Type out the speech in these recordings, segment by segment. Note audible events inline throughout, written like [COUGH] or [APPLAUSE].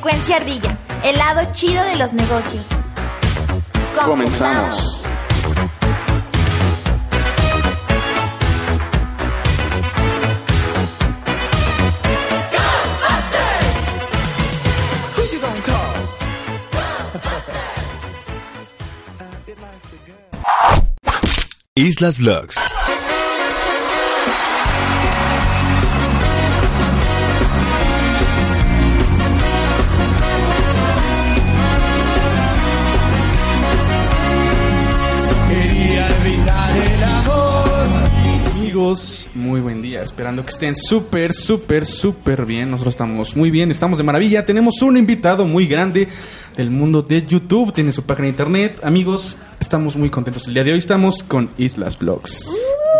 Frecuencia Ardilla, el lado chido de los negocios. Comenzamos. Islas Vlogs. Muy buen día. Esperando que estén súper, súper, súper bien. Nosotros estamos muy bien, estamos de maravilla. Tenemos un invitado muy grande del mundo de YouTube. Tiene su página de internet. Amigos, estamos muy contentos. El día de hoy estamos con Islas Vlogs.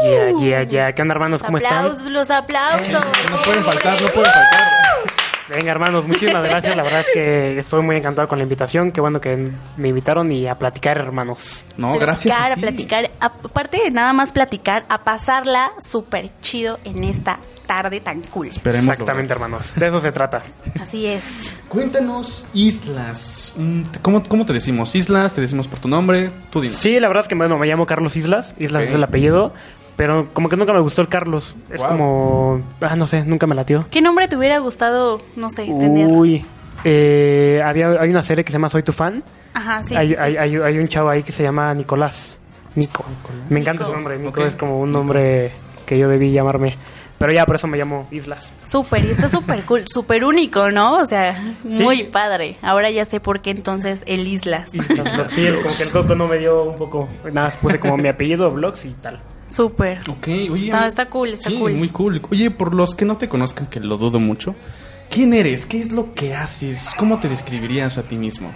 Yeah, yeah, yeah. ¿Qué onda, hermanos? ¿Cómo están? aplausos, los aplausos. No pueden faltar, no pueden faltar. Venga, hermanos, muchísimas gracias. La verdad es que estoy muy encantado con la invitación. Qué bueno que me invitaron y a platicar, hermanos. No, gracias. Platicar, a a ti. platicar. Aparte de nada más platicar, a pasarla súper chido en esta tarde tan cool. Esperemos Exactamente, hermanos. De eso se trata. Así es. Cuéntanos, Islas. Mm, ¿Cómo, ¿Cómo te decimos? Islas, te decimos por tu nombre. Tú dinos. Sí, la verdad es que bueno, me llamo Carlos Islas. Islas es el apellido. Pero como que nunca me gustó el Carlos. Es Wow. como... Ah, no sé, nunca me latió. ¿Qué nombre te hubiera gustado, no sé, tener? Uy. Eh, había, hay una serie que se llama Soy tu fan. Ajá, sí. hay, sí, hay, hay, hay un chavo ahí que se llama Nicolás. Nico. Me encanta Nico. su nombre. Nico es como un nombre que yo debí llamarme. Pero ya por eso me llamo Islas. Súper, y está súper cool, [LAUGHS] súper único, ¿no? O sea, muy padre. Ahora ya sé por qué entonces el Islas. Islas. Sí, como que el coco no me dio un poco. Nada, puse como mi apellido, Vlogs y tal. Súper. Ok, oye. Está, está cool, está sí, cool. muy cool. Oye, por los que no te conozcan, que lo dudo mucho, ¿quién eres? ¿Qué es lo que haces? ¿Cómo te describirías a ti mismo?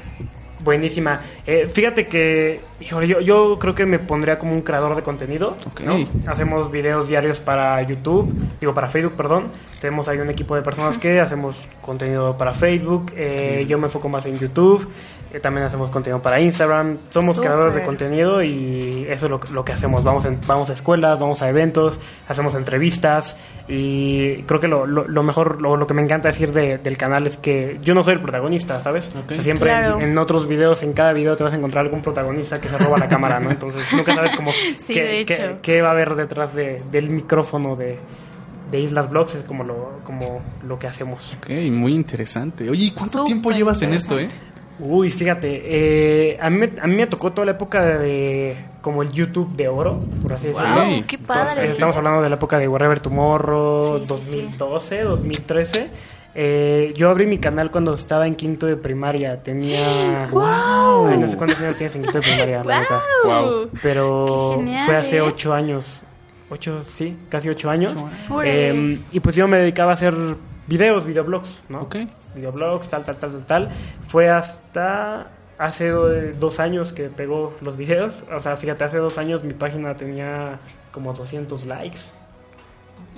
Buenísima. Eh, fíjate que, híjole, yo, yo creo que me pondría como un creador de contenido. Ok. ¿no? Hacemos videos diarios para YouTube, digo para Facebook, perdón. Tenemos ahí un equipo de personas que hacemos contenido para Facebook. Eh, Yo me enfoco más en YouTube. Eh, también hacemos contenido para Instagram. Somos creadores de contenido y eso es lo, lo que hacemos. Vamos, en- vamos a escuelas, vamos a eventos, hacemos entrevistas y creo que lo, lo, lo mejor, lo, lo que me encanta decir de- del canal es que yo no soy el protagonista, ¿sabes? Ok. O sea, siempre Claro. en, en otros videos, en cada video te vas a encontrar algún protagonista que se roba la cámara, ¿no? Entonces nunca sabes cómo [LAUGHS] Sí, qué, qué- va a haber detrás de- del micrófono de, de Islas Vlogs, es como lo, como lo que hacemos. Ok, muy interesante. Oye, ¿y cuánto tiempo llevas en esto, eh? Uy, fíjate, eh, a, mí, me- a mí me tocó toda la época de, como el YouTube de oro, por así decirlo. Wow, Ok. qué padre. Estamos hablando de la época de Wherever Tomorrow, Sí, sí, sí. 2012, 2013. Eh, yo abrí mi canal cuando estaba en quinto de primaria. Tenía. [GASPS] ¡Guau! Ay, no sé cuántos años tienes en quinto de primaria, la neta. ¡Wow! Wow. Pero Qué genial, fue hace ¿eh? ocho años. Ocho, sí, casi ocho años. Órale. Eh, y pues yo me dedicaba a hacer videos, videoblogs, ¿no? Ok. Videoblogs, tal, tal, tal, tal, tal. Fue hasta hace do- dos años que pegó los videos. O sea, fíjate, hace dos años mi página tenía como 200 likes.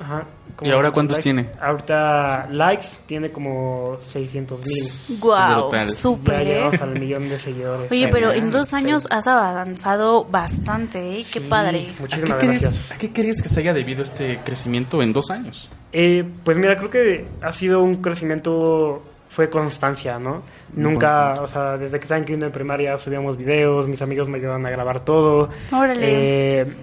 Ajá. como ¿Y ahora 200 cuántos likes. tiene? Ahorita likes tiene como 600 mil. Wow. Ya súper. ¿eh? llegamos al millón de seguidores. Oye, pero en dos sí. años has avanzado bastante, ¿eh? Qué Sí, padre. ¿A qué, Muchísimas crees, gracias. ¿A qué crees que se haya debido este crecimiento en dos años? Eh, pues mira, creo que ha sido un crecimiento, fue constancia, ¿no? Nunca, o sea, desde que estaba en quinto de primaria subíamos videos, mis amigos me ayudaban a grabar todo. Órale. Eh,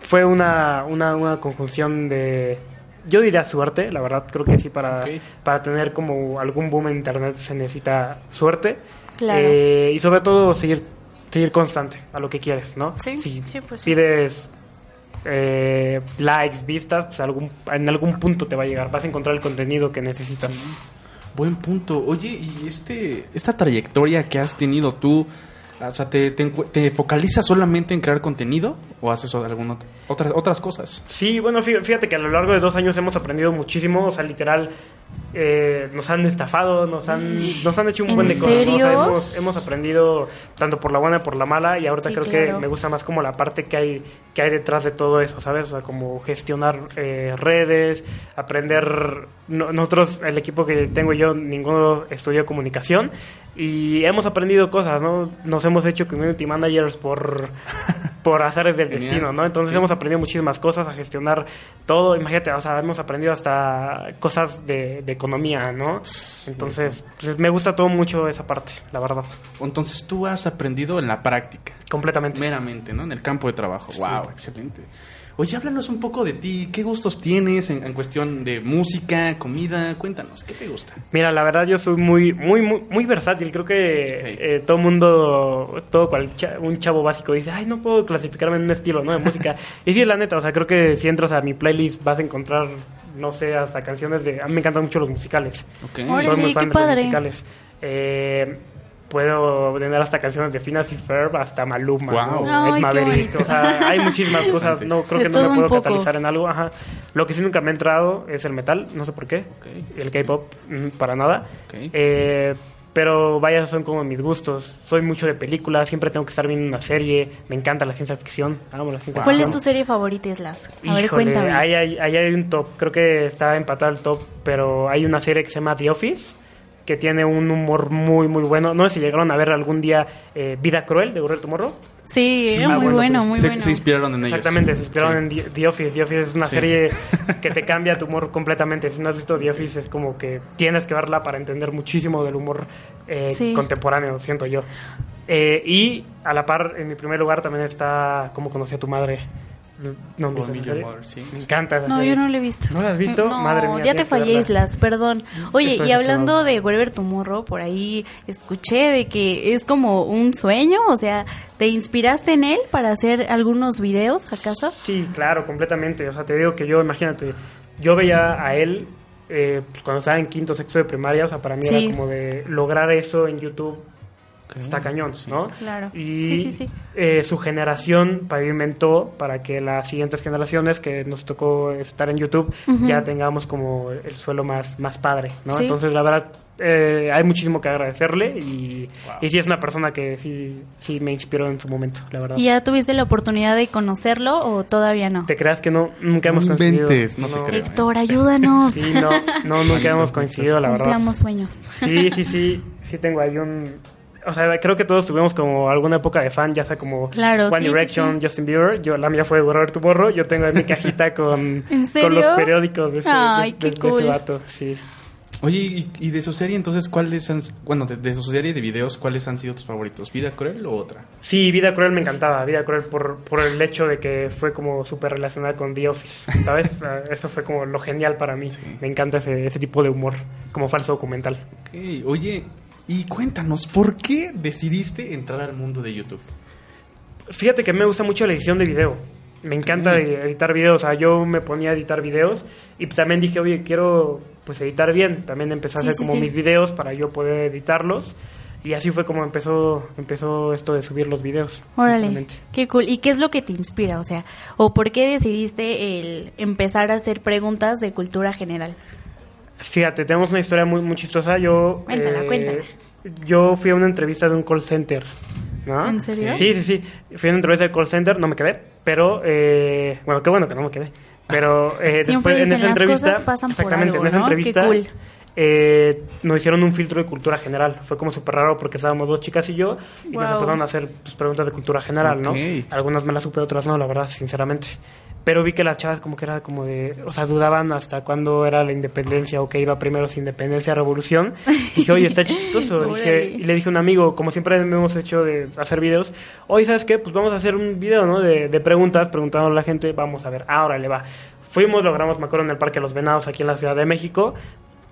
fue una, una, una conjunción de, yo diría suerte, la verdad, creo que sí, para, para tener como algún boom en internet se necesita suerte. Claro. Eh, y sobre todo seguir, seguir constante a lo que quieres, ¿no? Sí, Si sí, pues sí. pides eh, likes, vistas, pues algún, en algún punto te va a llegar. Vas a encontrar el contenido que necesitas. Buen punto. Oye, y este, esta trayectoria que has tenido tú, O sea, ¿te, te, te focalizas solamente en crear contenido o haces alguna ot- otras, otras cosas? Sí, bueno, fí- fíjate que a lo largo de dos años hemos aprendido muchísimo, o sea, literal, eh, nos han estafado, nos han, nos han hecho un ¿En buen de cosas, ¿no? O sea, hemos, hemos aprendido tanto por la buena y por la mala, y ahorita Sí, creo claro. que me gusta más como la parte que hay, que hay detrás de todo eso, ¿sabes? O sea, como gestionar eh, redes, aprender, no- nosotros, el equipo que tengo yo, ninguno estudió comunicación, y hemos aprendido cosas, ¿no? Nos hemos hecho community managers por, [LAUGHS] por azares del Genial. destino, ¿no? Entonces Sí. hemos aprendido muchísimas cosas a gestionar todo. Imagínate, o sea, hemos aprendido hasta cosas de, de economía, ¿no? Entonces, pues, me gusta todo mucho esa parte, la verdad. Entonces tú has aprendido en la práctica, Completamente. meramente, ¿no? En el campo de trabajo. Wow, excelente. Oye, háblanos un poco de ti. ¿Qué gustos tienes en, en cuestión de música, comida? Cuéntanos, ¿qué te gusta? Mira, la verdad yo soy muy, muy, muy, muy versátil. Creo que eh, todo mundo, todo cual un chavo básico dice, ay, no puedo clasificarme en un estilo, ¿no? De música. [LAUGHS] y sí, la neta, o sea, creo que si entras a mi playlist vas a encontrar, no sé, hasta canciones de... A mí me encantan mucho los musicales. Ok. Órale. Soy muy fan qué de padre. los musicales. Eh, puedo tener hasta canciones de Phineas y Ferb hasta Maluma, Guau. ¿no? Ay, Ed Maverick. O sea, hay muchísimas [LAUGHS] cosas. No, creo De que no me puedo catalizar en algo. Ajá. Lo que sí nunca me ha entrado es el metal, no sé por qué. El K-pop, mm, para nada. Eh, pero vaya, son como mis gustos. Soy mucho de películas, siempre tengo que estar viendo una serie. Me encanta la ciencia ficción. Amo la ciencia ¿Cuál es ficción. tu serie favorita, Islas? A ver, Híjole, cuéntame. Ahí hay, ahí hay un top, creo que está empatado el top, pero hay una serie que se llama The Office, que tiene un humor muy, muy bueno. No sé si llegaron a ver algún día eh, Vida Cruel de Gorrer Tomorrow. Sí, Sí, ah, muy bueno, bueno, pues, muy se, bueno. se inspiraron en ellos. Exactamente, se inspiraron Sí. en The, Office. The Office es una Sí. serie [LAUGHS] que te cambia tu humor completamente. Si no has visto The Office, es como que tienes que verla para entender muchísimo del humor eh, Sí. contemporáneo, siento yo. Eh, y a la par, en mi primer lugar también está Cómo conocí a tu madre. ¿No viste esa serie? Sí. Me encanta No, serie. yo no lo he visto. ¿No la has visto? No, Madre mía, ya te fallé. Islas, perdón. Oye, y hablando de Wherever Tomorrow, por ahí escuché de que es como un sueño, o sea, ¿te inspiraste en él para hacer algunos videos, acaso? Sí, claro, completamente. O sea, te digo que yo, imagínate, yo veía a él eh, pues, cuando estaba en quinto, sexto de primaria, o sea, para mí Sí. era como de lograr eso en YouTube. Está cañón, Sí. ¿no? Claro. Y Sí, sí, sí. eh, su generación pavimentó para que las siguientes generaciones que nos tocó estar en YouTube ya tengamos como el suelo más, más padre, ¿no? Sí. Entonces, la verdad, eh, hay muchísimo que agradecerle y, Wow. y sí es una persona que sí, sí me inspiró en su momento, la verdad. ¿Y ya tuviste la oportunidad de conocerlo o todavía no? ¿Te creas que no? Nunca hemos No coincidido. inventes, no te creo. Héctor, ayúdanos. Sí, no, no, nunca hemos coincidido, la verdad. Cumplamos sueños. Sí, sí, sí, sí tengo ahí un... O sea, creo que todos tuvimos como alguna época de fan, ya sea como Claro, One sí, Direction, sí. Justin Bieber. Yo, la mía fue Borrar tu borro. Yo tengo en mi cajita [LAUGHS] con, ¿En con los periódicos de ese, Ay, de- qué de- de cool. ese vato. Sí. Oye, y, y de su serie, entonces, ¿cuáles han, bueno, de, de su serie de videos, cuáles han sido tus favoritos? ¿Vida cruel o otra? Sí, Vida Cruel me encantaba. Vida Cruel por, por el hecho de que fue como súper relacionada con The Office. ¿Sabes? [LAUGHS] Ah, Eso fue como lo genial para mí. Sí. Me encanta ese, ese tipo de humor, como falso documental. Ok, oye, y cuéntanos, ¿por qué decidiste entrar al mundo de YouTube? Fíjate que me gusta mucho la edición de video. Me encanta editar videos. O sea, yo me ponía a editar videos y pues también dije, oye, quiero pues editar bien. También empecé a Sí, hacer sí, como sí. mis videos para yo poder editarlos. Y así fue como empezó, empezó esto de subir los videos. Órale, qué cool. ¿Y qué es lo que te inspira? O sea, ¿o por qué decidiste el empezar a hacer preguntas de cultura general? Fíjate, tenemos una historia muy, muy chistosa. Yo, Cuéntala, cuéntala. Yo fui a una entrevista de un call center. ¿no? ¿En serio? Sí, sí, sí. Fui a una entrevista de call center, no me quedé. Pero, eh, bueno, qué bueno que no me quedé. Pero [LAUGHS] eh, después en esa "Las entrevista, cosas pasan por exactamente, algo", en esa ¿no? Entrevista, cool. eh, nos hicieron un filtro de cultura general. Fue como súper raro porque estábamos dos chicas y yo y nos empezaron a hacer pues, preguntas de cultura general, ¿no? Ok. Algunas me las supe, otras no, la verdad, sinceramente. Pero vi que las chavas como que era como de, o sea, dudaban hasta cuándo era la independencia o qué iba primero, si independencia revolución. Y [LAUGHS] dije, oye, está chistoso. Dije, y le dije a un amigo, como siempre hemos hecho de hacer videos, oye, ¿sabes qué? Pues vamos a hacer un video, ¿no? De, de preguntas, preguntando a la gente, vamos a ver, ahora le va. Fuimos, logramos, me acuerdo, en el Parque de los Venados, aquí en la Ciudad de México.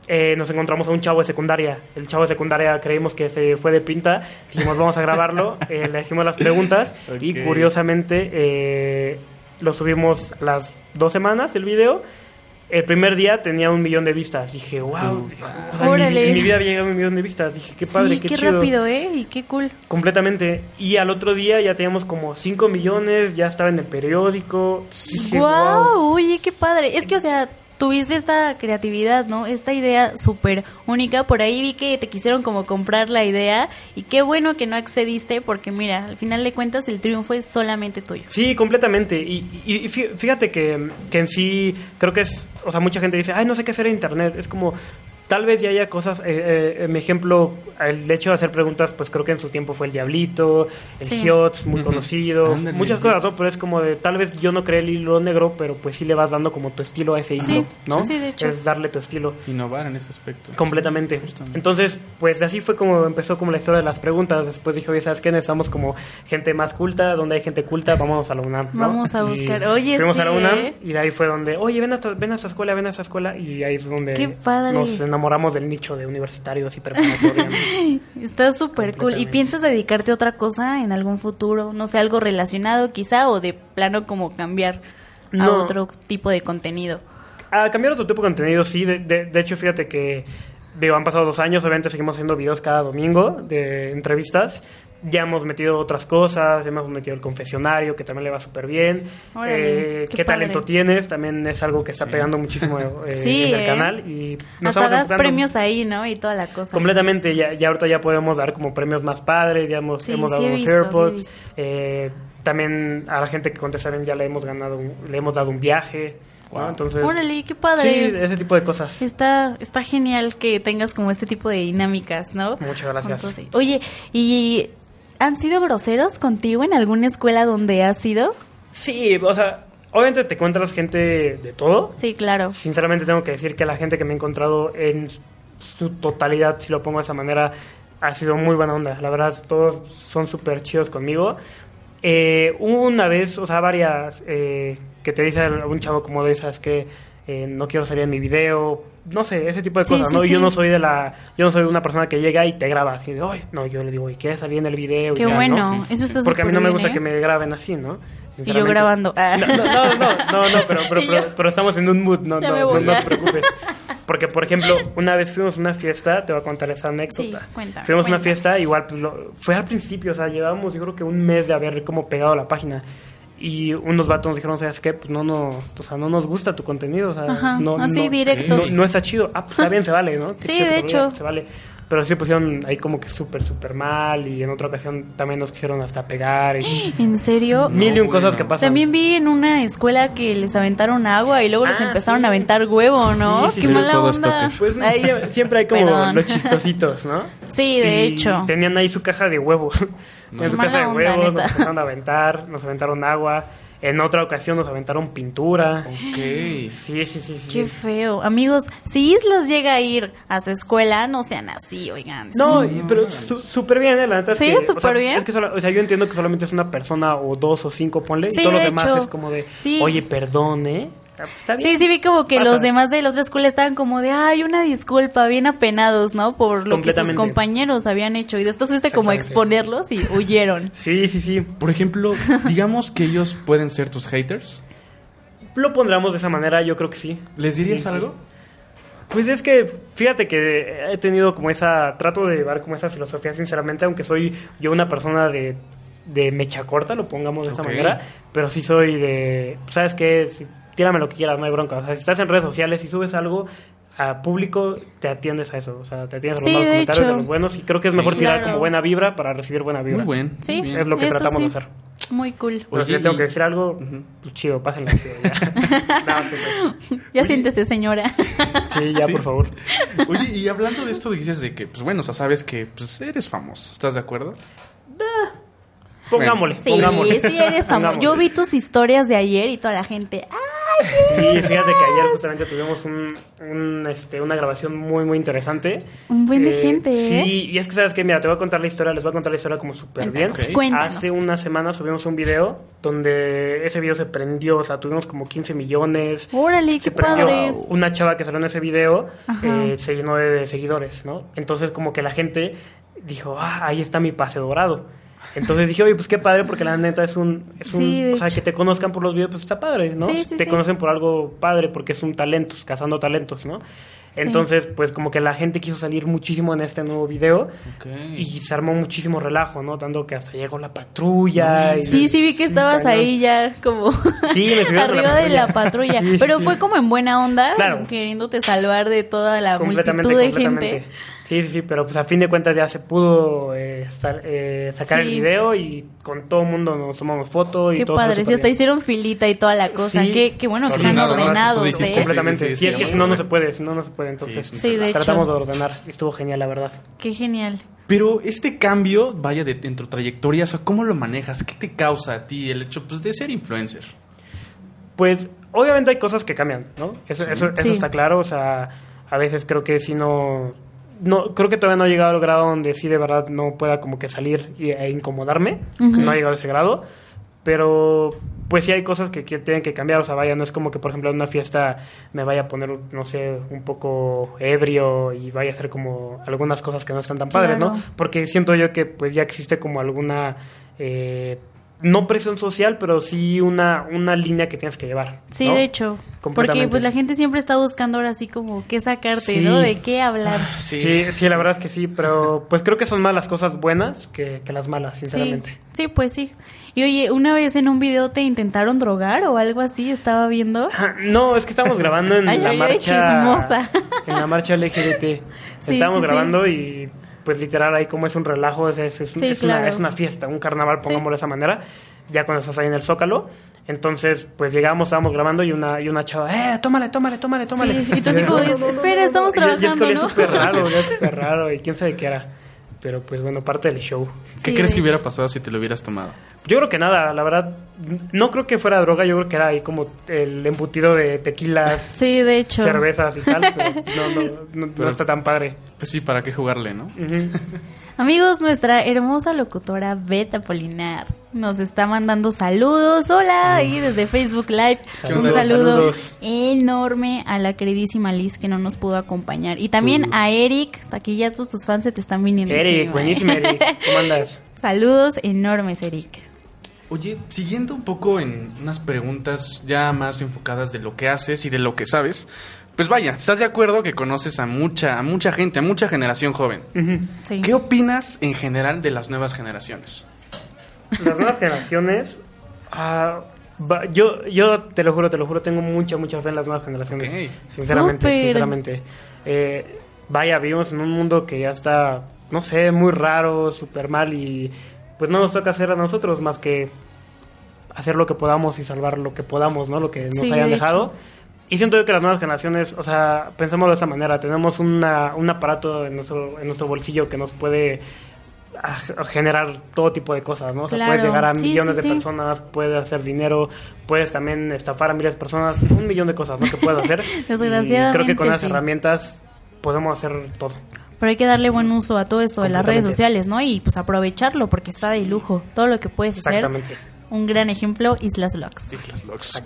Eh, nos encontramos a un chavo de secundaria. El chavo de secundaria creímos que se fue de pinta. Dijimos, vamos a grabarlo. [LAUGHS] Eh, le hicimos las preguntas y curiosamente eh, lo subimos las dos semanas, el video. El primer día tenía un millón de vistas. Dije, wow. O sea, en mi, Órale. en mi vida había llegado a un millón de vistas. Dije, qué padre, sí, qué, qué chido. rápido, ¿eh? Y qué cool. Completamente. Y al otro día ya teníamos como 5 millones, ya estaba en el periódico. Dije, ¡Wow! Oye, qué padre. Es que, o sea, tuviste esta creatividad, ¿no? Esta idea súper única. Por ahí vi que te quisieron como comprar la idea. Y qué bueno que no accediste, porque mira, al final de cuentas el triunfo es solamente tuyo. Sí, completamente. Y, y- y fí- fíjate que, que en sí, creo que es, o sea, mucha gente dice, ay, no sé qué hacer en Internet. Es como, tal vez ya haya cosas, eh, eh, mi ejemplo, el hecho de hacer preguntas, pues creo que en su tiempo fue el Diablito, el Sí. Hiots, muy conocido, Ándale, muchas cosas. Pero es como de, tal vez yo no creé el hilo negro, pero pues sí le vas dando como tu estilo a ese hilo, Sí, ¿no? sí, de hecho. Es darle tu estilo. Innovar en ese aspecto. Completamente. Justamente. Entonces, pues así fue como empezó como la historia de las preguntas. Después dije, oye, ¿sabes qué? Necesitamos como gente más culta. Donde hay gente culta, vámonos a la UNAM. ¿no? Vamos a Y buscar. Oye, Fuimos sí, a la UNAM ¿eh? y de ahí fue donde, oye, ven a, esta- ven a esta escuela, ven a esta escuela. Y ahí es donde Qué padre. nos enamoramos del nicho de universitarios y. [LAUGHS] Está súper cool. ¿Y piensas dedicarte a otra cosa en algún futuro? No sé, algo relacionado quizá o de plano como cambiar a otro tipo de contenido. A cambiar otro tipo de contenido, sí. De, de- de hecho, fíjate que digo, han pasado dos años, obviamente seguimos haciendo videos cada domingo de entrevistas. Ya hemos metido otras cosas, ya hemos metido el confesionario, que también le va súper bien. Órale, Eh, qué ¿Qué, talento padre. tienes? También es algo que está pegando muchísimo [LAUGHS] eh, Sí, en el ¿eh? canal. Y nos Hasta das premios ahí, ¿no? Y toda la cosa. Completamente, ya, ya ahorita ya podemos dar como premios más padres, ya hemos, Sí, hemos sí dado he los visto, sí he AirPods. visto. eh, también a la gente que contestaron ya le hemos ganado, un- le hemos dado un viaje. Entonces, Órale, qué sí, padre. ese tipo de cosas. Está, está genial que tengas como este tipo de dinámicas, ¿no? Muchas gracias. Entonces, oye, ¿y han sido groseros contigo en alguna escuela donde has ido? Sí, o sea, obviamente te encuentras gente de todo. Sí, claro. Sinceramente tengo que decir que la gente que me he encontrado en su totalidad, si lo pongo de esa manera, ha sido muy buena onda. La verdad, todos son súper chidos conmigo. Eh, una vez, o sea, varias, eh, que te dice algún chavo como de esas que eh, no quiero salir en mi video, no sé, ese tipo de cosas, sí, ¿no? Y Yo sí. no soy de la, yo no soy una persona que llega y te graba así de, "Ay", no, yo le digo, ¿y quieres salir en el video? Y Qué ya, ¿no? bueno, eso está Porque a mí no me gusta bien, que ¿eh? me graben así, ¿no? Y yo grabando. Ah. No, no, no, no, no, pero, pero, [LAUGHS] Y pero, pero estamos en un mood, no, Ya no, no, no ya. te preocupes. [LAUGHS] Porque, por ejemplo, una vez fuimos a una fiesta, te voy a contar esa anécdota. Sí, cuéntame, fuimos a una fiesta, igual, pues, lo- fue al principio, o sea, llevábamos yo creo que un mes de haber como pegado la página. Y unos vatos nos dijeron, ¿sabes qué? Pues no, no, o sea, no nos gusta tu contenido, o sea, Ajá, no, así, no, directos. No, no está chido. Ah, pues está bien, se vale, ¿no? [LAUGHS] Sí, chido de hecho. Se vale. Pero sí pusieron ahí como que súper, súper mal y en otra ocasión también nos quisieron hasta pegar y [GASPS] ¿En serio? mil y un cosas bueno. que pasan. También vi en una escuela que les aventaron agua y luego les Ah, empezaron sí. a aventar huevo, ¿no? Sí, sí, Qué sí. mala onda. Pues sie- siempre hay como perdón. los chistositos, ¿no? Sí, de Y hecho. Tenían ahí su caja de huevos. Tenían su caja de onda, huevos, neta. nos empezaron a aventar, nos aventaron agua. En otra ocasión nos aventaron pintura. Ok. Sí, sí, sí, sí. Qué sí. feo. Amigos, si Islas llega a ir a su escuela, no sean así, oigan. No, y- pero su- súper bien, ¿eh? La neta es Sí, que, o súper sea, bien. Es que solo- o sea, yo entiendo que solamente es una persona o dos o cinco, ponle. Sí, y todos los de demás hecho. es como de, Sí. oye, perdón, ¿eh? Pues, Está bien. Sí, sí vi como que Pasa. los demás de la otra escuela estaban como de, ay, una disculpa, bien apenados, ¿no? Por lo que sus compañeros habían hecho. Y después fuiste como a exponerlos y huyeron. [LAUGHS] Sí, sí, sí. Por ejemplo, digamos que ellos pueden ser tus haters. Lo pondremos de esa manera, yo creo que sí. ¿Les dirías Sí, sí. algo? Pues es que, fíjate que he tenido como esa, trato de llevar como esa filosofía, sinceramente, aunque soy yo una persona de, de mecha corta, lo pongamos de esa manera, pero sí soy de, ¿sabes qué? Si- tírame lo que quieras, no hay bronca. O sea, si estás en redes sociales y subes algo a público, te atiendes a eso. O sea, te atiendes a los Sí, malos de comentarios, hecho. de los buenos, y creo que es Sí. mejor tirar Claro. como buena vibra para recibir buena vibra. Muy buen. Sí, muy. Es lo que eso tratamos de sí. hacer. Muy cool. Pero si le tengo y- que decir algo, pues chido, pásenla chido, ya. [LAUGHS] No, sí, sí. Ya siéntese, señora. Sí, ya, Sí. por favor. Oye, y hablando de esto, dices de que, pues bueno, o sea, sabes que pues, eres famoso. ¿Estás de acuerdo? Pongámosle, Sí, pongámosle. sí eres famoso. Pongámosle. Yo vi tus historias de ayer y toda la gente, ¡ah! Sí, fíjate que ayer justamente tuvimos un, un, este, una grabación muy, muy interesante. Un buen de gente, ¿eh? Sí, y es que sabes que, mira, te voy a contar la historia, les voy a contar la historia como súper bien. Cuéntanos. Hace una semana subimos un video donde ese video se prendió, o sea, tuvimos como 15 millones. Órale, se qué prendió. padre. Una chava que salió en ese video eh, se llenó de, de seguidores, ¿no? Entonces como que la gente dijo, ah, ahí está mi pase dorado. Entonces dije, oye, pues qué padre, porque la neta es un... Es un Sí, o sea, hecho. que te conozcan por los videos, pues está padre, ¿no? Sí, sí, te sí. conocen por algo padre, porque es un talento, cazando talentos, ¿no? Sí. Entonces, pues como que la gente quiso salir muchísimo en este nuevo video Ok. y se armó muchísimo relajo, ¿no? Tanto que hasta llegó la patrulla. y- Sí, sí vi que estabas cañón. ahí ya como Sí, me la [LAUGHS] arriba de la patrulla. patrulla. [LAUGHS] Sí, Pero sí. fue como en buena onda, Claro. queriéndote salvar de toda la completamente, multitud de completamente. gente. Sí, sí, sí, pero pues a fin de cuentas ya se pudo eh, eh, sacar Sí. el video y con todo el mundo nos tomamos foto y Qué todo padre, si hasta bien. hicieron filita y toda la cosa. Sí. qué, qué bueno que están ordenados, ¿eh? Completamente. Sí, sí, si sí, es que sí. si no, no se puede, si no, no se puede. Entonces, Sí, Sí, de hecho. tratamos de ordenar. y Estuvo genial, la verdad. Qué genial. Pero este cambio, vaya, de, en tu trayectoria, o sea, ¿cómo lo manejas? ¿Qué te causa a ti el hecho pues, de ser influencer? Pues, obviamente hay cosas que cambian, ¿no? Eso, eso, eso Sí. está claro. O sea, a veces creo que si no... No, creo que todavía no he llegado al grado donde sí de verdad no pueda como que salir e incomodarme. No he llegado a ese grado. Pero pues sí hay cosas que, que tienen que cambiar. O sea, vaya, no es como que por ejemplo en una fiesta me vaya a poner, no sé, un poco ebrio y vaya a hacer como algunas cosas que no están tan padres, Claro. ¿no? Porque siento yo que pues ya existe como alguna... eh, no presión social, pero sí una, una línea que tienes que llevar. Sí, ¿no? de hecho. Porque pues la gente siempre está buscando ahora así como qué sacarte, Sí. ¿no? De qué hablar. Sí, sí, la verdad es que sí, pero pues creo que son más las cosas buenas que, que las malas, Sí, sinceramente. sí, pues sí. Y oye, una vez en un video te intentaron drogar o algo así, estaba viendo. Ah, [LAUGHS] No, es que estamos grabando en Ay, la ay, marcha chismosa. en la marcha LGBT. [LAUGHS] Sí, Estamos sí, sí. grabando y pues literal ahí como es un relajo, es, es, es- Sí, es claro. una, es una fiesta, un carnaval, pongámoslo de esa manera, ya cuando estás ahí en el Zócalo. Entonces, pues llegamos, estábamos grabando y una, y una chava, eh, tómale, tómale, tómale, tómale. Sí, y tú así [LAUGHS] como dices, espera, estamos Y- y es que trabajando, ¿no? súper raro, [LAUGHS] súper raro y quién sabe qué era. Pero pues bueno, parte del show. ¿Qué Sí, crees que hubiera pasado si te lo hubieras tomado? Yo creo que nada, la verdad, no creo que fuera droga, yo creo que era ahí como el embutido de tequilas, [LAUGHS] Sí, de hecho. cervezas y tal, pero no, no, no, no Pero- está tan padre. Pues sí, ¿para qué jugarle, no? Ujú. Amigos, nuestra hermosa locutora Beta Polinar nos está mandando saludos. Hola, ahí desde Facebook Live. Un saludo saludos. enorme a la queridísima Liz que no nos pudo acompañar. Y también a Eric, aquí ya todos tus fans se te están viniendo. Eric, encima, ¿eh? buenísimo Eric, [LAUGHS] ¿cómo andas? Saludos enormes, Eric. Oye, siguiendo un poco en unas preguntas ya más enfocadas de lo que haces y de lo que sabes, pues vaya, ¿estás de acuerdo que conoces a mucha, a mucha gente, a mucha generación joven? Sí. ¿Qué opinas en general de las nuevas generaciones? Las nuevas generaciones, va- yo, yo te lo juro, te lo juro, tengo mucha, mucha fe en las nuevas generaciones. Sinceramente, sinceramente. Eh, vaya, vivimos en un mundo que ya está, no sé, muy raro, súper mal y pues no nos toca hacer a nosotros más que hacer lo que podamos y salvar lo que podamos, ¿no? Lo que nos Sí, hayan de dejado. Y siento yo que las nuevas generaciones, o sea, pensémoslo de esa manera, tenemos una, un aparato en nuestro, en nuestro bolsillo que nos puede a- a generar todo tipo de cosas, ¿no? O sea, Claro. puedes llegar a Sí, millones sí, de sí. personas, puedes hacer dinero, puedes también estafar a miles de personas, un millón de cosas, ¿no? Que puedes hacer. [LAUGHS] Desgraciadamente, Y creo que con sí. herramientas podemos hacer todo. Pero hay que darle buen uso a todo esto de las redes sociales, ¿no? Y pues aprovecharlo porque está de lujo. Todo lo que puedes hacer. Exactamente. Un gran ejemplo, Islas Vlogs.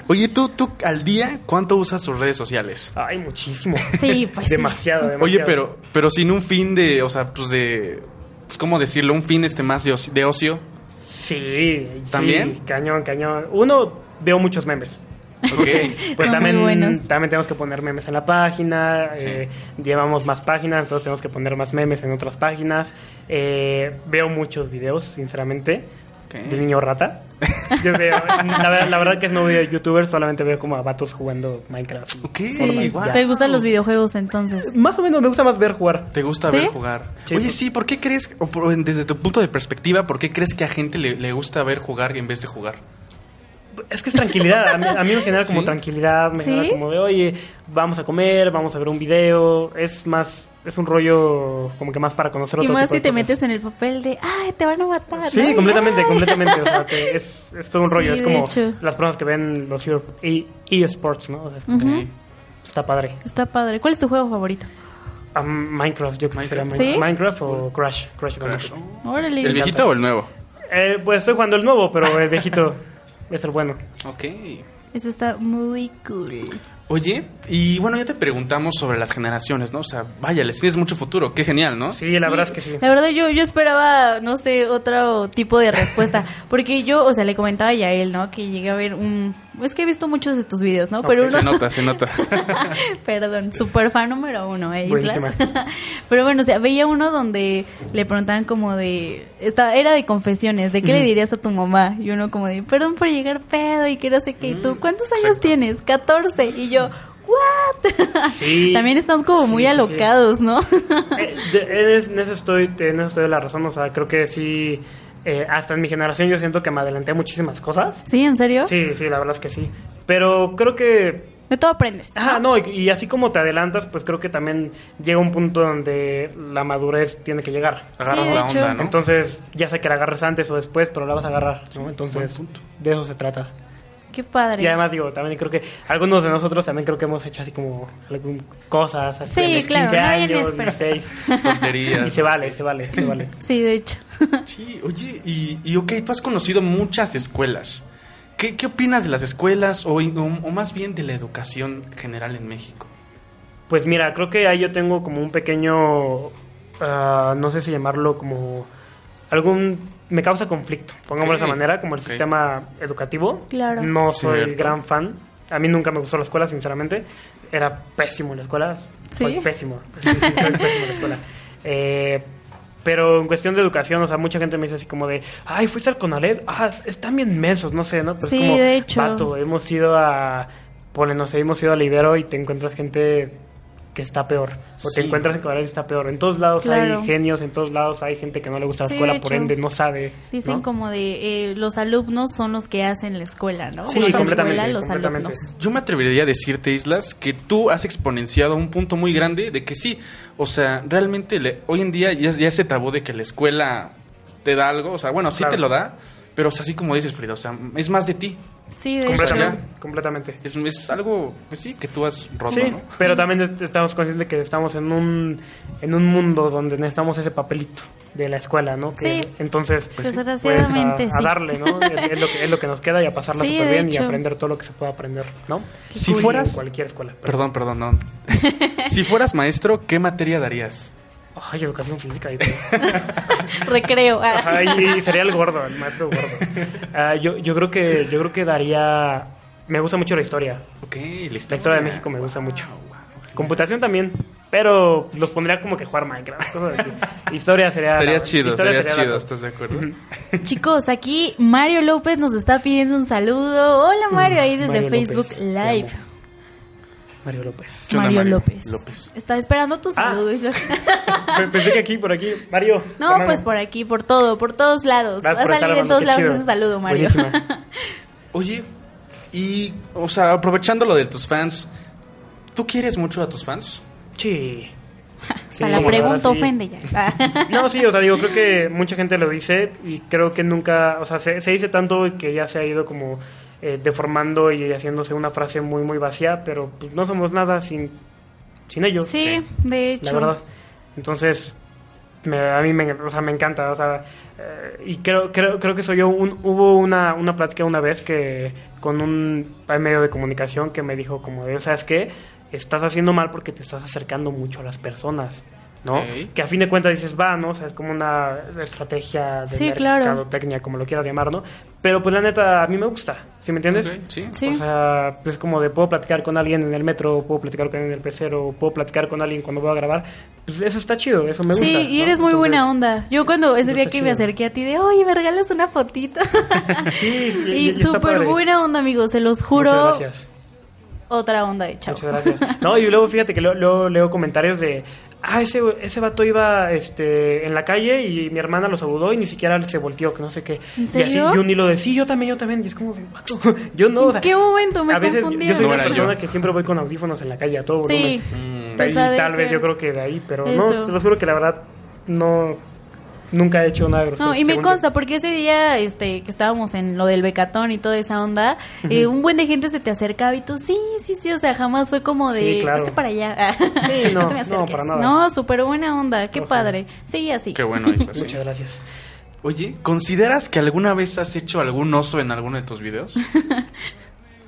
Oye, ¿tú, tú al día cuánto usas tus redes sociales? Ay, muchísimo. Sí, pues demasiado, demasiado. Oye, pero, pero sin un fin de, o sea, pues de, pues, ¿cómo decirlo? Un fin este más de ocio. De ocio. Sí, sí, ¿También? cañón, cañón. Uno, veo muchos memes. Ok. [LAUGHS] Pues Son muy también, buenos. también tenemos que poner memes en la página, eh, llevamos más páginas, entonces tenemos que poner más memes en otras páginas. Eh, veo muchos videos, sinceramente, Ok. de niño rata. [LAUGHS] Yo veo- la, verdad, la verdad que no veo youtubers, solamente veo como a vatos jugando Minecraft. Sí. ¿Te gustan los videojuegos entonces? Más o menos me gusta más ver jugar. ¿Te gusta ¿Sí? ver jugar? Sí, Oye, pues- sí, ¿por qué crees, o por- desde tu punto de perspectiva, por qué crees que a gente le, le gusta ver jugar en vez de jugar? Es que es tranquilidad. A mí, a mí me genera como ¿Sí? tranquilidad. Me ¿Sí? genera como de, oye, vamos a comer, vamos a ver un video. Es más, es un rollo como que más para conocer Y otro más tipo si de te cosas. metes en el papel de, ay, te van a matar. Sí, ¿no? completamente, Ay. [LAUGHS] completamente. O sea, que es, es todo un rollo. Sí, es como hecho. las personas que ven los e- eSports, ¿no? O sea, es como- Ujú. Ok. está padre. Está padre. ¿Cuál es tu juego favorito? Ah, Minecraft, yo creo que sería Minecraft. ¿Sí? Minecraft o Crash. Crash, Crash. Bandicoot. ¿El viejito o el nuevo? Eh, pues estoy jugando el nuevo, pero el viejito [LAUGHS] es el bueno. Ok. Eso está muy cool. Oye, y bueno, ya te preguntamos sobre las generaciones, ¿no? O sea, vaya, les tienes mucho futuro, qué genial, ¿no? Sí, la verdad es que sí. La verdad yo, yo esperaba, no sé, otro tipo de respuesta. [LAUGHS] Porque yo, o sea, le comentaba ya a él, ¿no? Que llegué a ver un... Es que he visto muchos de tus videos, ¿no? Pero Se uno... nota, se nota. [LAUGHS] Perdón, super fan número uno, ¿eh? Islas? [LAUGHS] Pero bueno, o sea, veía uno donde le preguntaban como de... Estaba, era de confesiones, ¿de qué le dirías a tu mamá? Y uno como de, perdón por llegar pedo y que no sé qué. ¿Y tú cuántos años exacto. tienes? 14. Y yo, ¿what? [LAUGHS] Sí. También estamos como Sí, muy sí. alocados, ¿no? Eh, de- en eso estoy, en eso estoy de la razón, o sea, creo que sí, eh, hasta en mi generación yo siento que me adelanté a muchísimas cosas. ¿Sí? ¿En serio? Sí, sí, la verdad es que sí. Pero creo que De todo aprendes. Ah, no, y, y así como te adelantas, pues creo que también llega un punto donde la madurez tiene que llegar. Agarras Sí, de la hecho. onda, ¿no? Entonces, ya sé que la agarres antes o después, pero la vas a agarrar, ¿no? Entonces, de eso se trata. Qué padre. Y además, digo, también creo que algunos de nosotros también creo que hemos hecho así como algún- cosas así. Sí, a los claro, 15 nadie años, espera. 16. [LAUGHS] Tonterías. Y se vale, se vale, se vale. [LAUGHS] Sí, de hecho. [LAUGHS] Sí, oye, y, y ok, tú has conocido muchas escuelas. ¿Qué, qué opinas de las escuelas o, o- o más bien de la educación general en México? Pues mira, creo que ahí yo tengo como un pequeño, ah, no sé si llamarlo como algún, me causa conflicto, pongámoslo de esa manera, como el sistema educativo. Claro. No soy Cierto. gran fan. A mí nunca me gustó la escuela, sinceramente. Era pésimo en la escuela. ¿Sí? Soy pésimo. [LAUGHS] Soy pésimo en la escuela. Eh, pero en cuestión de educación, o sea, mucha gente me dice así como de, ay, fuiste al Conalep, ah, están bien mensos, no sé, ¿no? Pero es Sí, como, de hecho. vato, hemos ido a, ponle, no sé, hemos ido a Ibero y te encuentras gente que está peor. Sí. te encuentras en Conalep y está peor. En todos lados Claro. hay genios, en todos lados hay gente que no le gusta la Sí, escuela, por ende no sabe. Dicen ¿no? como de eh, los alumnos son los que hacen la escuela, ¿no? Sí, que la completamente, escuela, los completamente. alumnos. Yo me atrevería a decirte, Islas, que tú has exponenciado un punto muy grande de que sí, o sea, realmente le- hoy en día ya, ya ese tabú de que la escuela te da algo, o sea, bueno, sí Claro. te lo da, pero o sea, así como dices, Frida, o sea, es más de ti. Sí, de hecho. Completamente, ya. completamente. Es, es algo, pues sí, que tú has roto, Sí, ¿no? pero también est- estamos conscientes que estamos en un, en un mundo donde necesitamos ese papelito de la escuela, ¿no? Que, Sí. Entonces, Pues sí. Desgraciadamente, pues, a, a sí. darle, ¿no? Es, es lo que, es lo que nos queda y a pasarla Sí, súper de bien y hecho. aprender todo lo que se pueda aprender, ¿no? Qué Si cool. fueras- En cualquier escuela. Perdón, perdón, no. [LAUGHS] si fueras maestro, ¿qué materia darías? Ay, educación física y todo. [LAUGHS] Recreo. Ay, sería el gordo, el maestro gordo. Ah, yo, yo creo que, yo creo que daría, me gusta mucho la historia. Ok, la historia. La historia de México me gusta mucho. Computación también, pero los pondría como que jugar Minecraft. cosas así. Historia sería. Sería la- chido, historia sería la chido. ¿estás de acuerdo? [LAUGHS] Chicos, aquí Mario López nos está pidiendo un saludo. Hola Mario, ahí desde Mario Facebook López, Live. Mario López. ¿Qué onda, Mario, Mario López. López? Está esperando tu Ah. Pensé que aquí, por aquí. Mario. No, pues por aquí, por todo, por todos lados. Va a salir en hermano, todos lados ese saludo, Mario. [LAUGHS] Oye, y, o sea, aprovechando lo de tus fans, ¿tú quieres mucho a tus fans? Sí. [LAUGHS] Sí, Para la pregunta sí. ofende ya. [LAUGHS] No, sí, o sea, digo, creo que mucha gente lo dice y creo que nunca, o sea, se, se dice tanto que ya se ha ido como eh, deformando y haciéndose una frase muy, muy vacía, pero pues no somos nada sin, sin ellos. sí, de hecho. la verdad. Entonces, me- a mí me, o sea, me encanta, o sea, eh, y creo, creo, creo que soy yo, un, hubo una, una plática una vez que con un medio de comunicación que me dijo como de, ¿sabes qué? Estás haciendo mal porque te estás acercando mucho a las personas, ¿no? Ok. Que a fin de cuentas dices, va, ¿no? O sea, es como una estrategia de Sí, claro. mercadotecnia, como lo quieras llamar, ¿no? Pero pues la neta, a mí me gusta, ¿sí me entiendes? Ok, sí. Sí. O sea, es como de puedo platicar con alguien en el metro, puedo platicar con alguien en el pecero, puedo platicar con alguien cuando voy a grabar. Pues eso está chido, eso me gusta. Sí, y ¿no? eres muy buena Entonces, onda. Yo cuando ese pues día que me chido. acerqué a ti de, oye, me regalas una fotito. [LAUGHS] Sí, y- y- y súper buena onda, amigos, se los juro. Muchas gracias. Otra onda de chavo. Muchas gracias. No, y luego fíjate que luego, luego leo comentarios de, ah, ese, ese vato iba este, en la calle y mi hermana lo saludó y ni siquiera se volteó, que no sé qué. ¿En Y así, y un hilo de, sí, yo también, yo también. Y es como, vato, [LAUGHS] yo no. o ¿En sea, qué momento me a veces yo soy No una persona yo. que siempre voy con audífonos en la calle a todo volumen. Sí, Mm, Pues y de tal vez yo creo que de ahí, pero Eso. no, te lo juro que la verdad no nunca he hecho nada grosero. No, y me consta, porque ese día este que estábamos en lo del becatón y toda esa onda, eh, un buen de gente se te acercaba y tú, sí, sí, sí, o sea, jamás fue como de, Sí, claro. para allá. [LAUGHS] Sí, no, te me no, para nada. No, súper buena onda, qué Ojalá. padre. Sí, así. Qué bueno, Islas, yo. sí. Muchas gracias. Oye, ¿consideras que alguna vez has hecho algún oso en alguno de tus videos? [LAUGHS]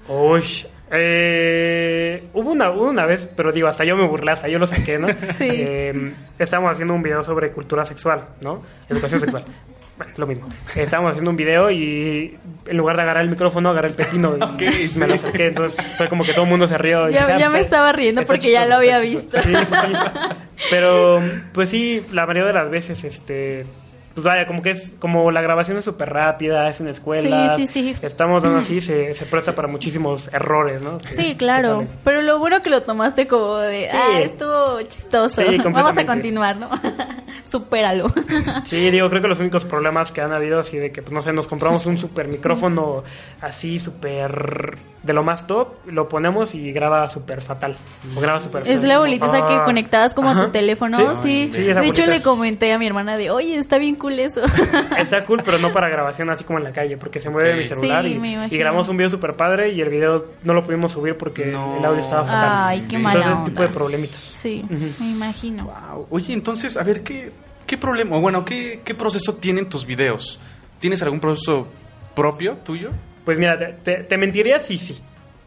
Uy, eh, hubo una, hubo una vez, pero digo, hasta yo me burlé, hasta yo lo saqué, ¿no? [LAUGHS] Sí. Eh, estábamos haciendo un video sobre cultura sexual, ¿no? Educación sexual. [LAUGHS] Bueno, lo mismo. Estábamos haciendo un video y en lugar de agarrar el micrófono, agarré el pepino y [LAUGHS] sí. me lo saqué. Entonces fue como que todo el mundo se rió. y Ya- dije, ya "Ah, me pues, estaba riendo porque ya lo había está chistoso". Sí, sí, sí. Pero, pues sí, la mayoría de las veces, este... Pues vaya, como que es como la grabación es súper rápida, es en escuela. Sí, sí, sí. Estamos dando así, [CLEARS THROAT] se, se presta para muchísimos errores, ¿no? Que- Sí, claro. Pero lo bueno que lo tomaste como de, Sí. ah, estuvo chistoso. Sí, [LAUGHS] Vamos a continuar, ¿no? [LAUGHS] Supéralo. [LAUGHS] Sí, digo, creo que los únicos problemas que han habido así de que, pues, no sé, nos compramos un super micrófono así, súper de lo más top, lo ponemos y graba súper fatal. O graba súper Es la bolita esa que ah. conectabas como a tu teléfono, Sí, sí. sí, de hecho, le comenté a mi hermana de, oye, está bien cool eso. [LAUGHS] Está cool, pero no para grabación así como en la calle, porque se mueve mi celular Sí, y, me imagino. y grabamos un video súper padre y el video no lo pudimos subir porque No. el audio estaba fatal. Ay, qué mala Entonces, ese tipo de onda. problemitas. Sí, me imagino. Wow. Oye, entonces, a ver, ¿qué, qué problema, o bueno, ¿qué, qué proceso tienen tus videos? ¿Tienes algún proceso propio tuyo? Pues mira, te, te- te mentiría si sí.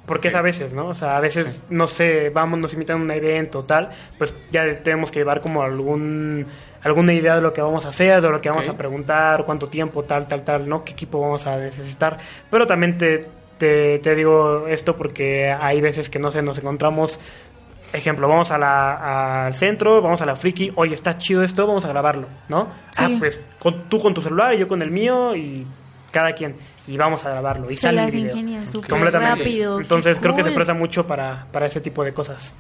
Porque es a veces, ¿no? O sea, a veces, no sé, vamos, nos invitan a un evento o tal, pues ya tenemos que llevar como algún alguna idea de lo que vamos a hacer, de lo que vamos a preguntar, cuánto tiempo, tal, tal, tal, ¿no? ¿Qué equipo vamos a necesitar? Pero también te, te, te digo esto porque hay veces que, no sé, nos encontramos... Ejemplo, vamos a la, al centro, vamos a la friki, oye, está chido esto, vamos a grabarlo, ¿no? Sí. Ah, pues con, tú con tu celular y yo con el mío y cada quien. Y vamos a grabarlo. Y Se sale el las video. ingenian súper Completamente. rápido. Entonces qué creo que se presta mucho para, para ese tipo de cosas.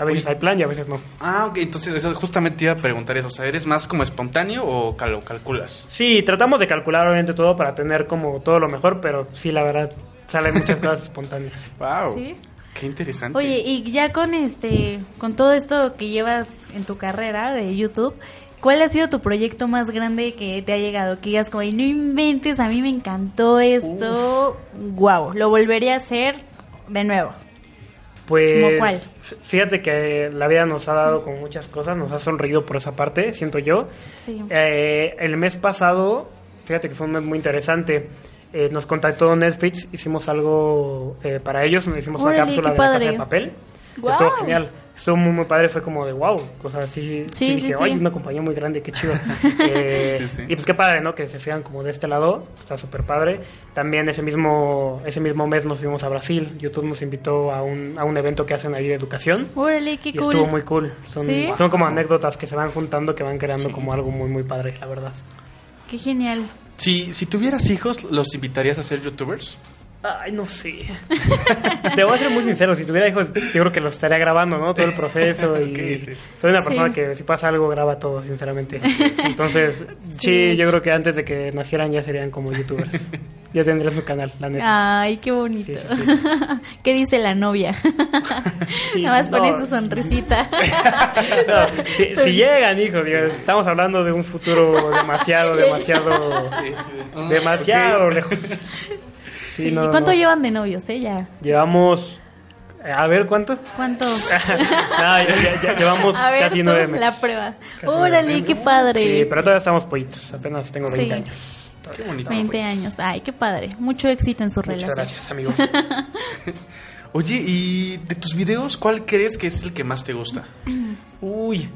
A veces Oye. hay plan y a veces no. Ah, ok, entonces eso justamente te iba a preguntar eso. O sea, ¿eres más como espontáneo o cal- lo calculas? Sí, tratamos de calcular obviamente todo para tener como todo lo mejor, pero sí, la verdad, salen muchas [LAUGHS] cosas espontáneas. Wow. Sí. Qué interesante. Oye, y ya con este, con todo esto que llevas en tu carrera de YouTube, ¿cuál ha sido tu proyecto más grande que te ha llegado? Que digas como, "Ay, no inventes, a mí me encantó esto, wow, lo volvería a hacer de nuevo. Pues fíjate que la vida nos ha dado con muchas cosas, nos ha sonreído por esa parte, siento yo. Sí. Eh, el mes pasado, fíjate que fue un mes muy interesante. eh, nos contactó Netflix, hicimos algo eh, para ellos, nos hicimos una cápsula de la casa de papel. Guau. Estuvo genial. Estuvo muy, muy padre. Fue como de wow. O sea, sí, Sí, sí, sí, dije, sí. "Ay, una compañía muy grande, qué chido. [LAUGHS] Eh, Sí, sí. Y pues qué padre, ¿no? Que se fijan como de este lado. Está súper padre. También ese mismo, ese mismo mes nos fuimos a Brasil. YouTube nos invitó a un, a un evento que hacen ahí de educación. Órale, qué Y cool. estuvo muy cool. Son, ¿Sí? son como anécdotas que se van juntando, que van creando como algo muy, muy padre, la verdad. Qué genial. Si, si tuvieras hijos, ¿los invitarías a ser youtubers? Ay, no sé. [LAUGHS] Te voy a ser muy sincero, si tuviera hijos, yo creo que los estaría grabando, ¿no? Todo el proceso [LAUGHS] y sí. soy una persona Sí. que si pasa algo graba todo, sinceramente. [LAUGHS] Entonces, Sí, yo creo que antes de que nacieran ya serían como youtubers. ya tendrían su canal, la neta. Ay, qué bonito. Sí, sí, sí. ¿Qué dice la novia? Sí, Nada más pone no. su sonrisita. No, si, si llegan, hijos, digo, estamos hablando de un futuro demasiado, demasiado, demasiado lejos. Sí, Sí, no, no, ¿Cuánto no. llevan de novios, eh? Ya. Llevamos, eh, a ver, ¿cuánto? ¿Cuánto? No, [LAUGHS] ya, ya- ya llevamos A ver, casi tú, nueve meses. la prueba. Órale, qué padre. Sí, pero todavía estamos pollitos. Apenas tengo 20 Sí. años. Qué bonito. 20 años. Ay, qué padre. Mucho éxito en su Muchas relación. gracias, amigos. [LAUGHS] Oye, ¿y de tus videos cuál crees que es el que más te gusta? Uy.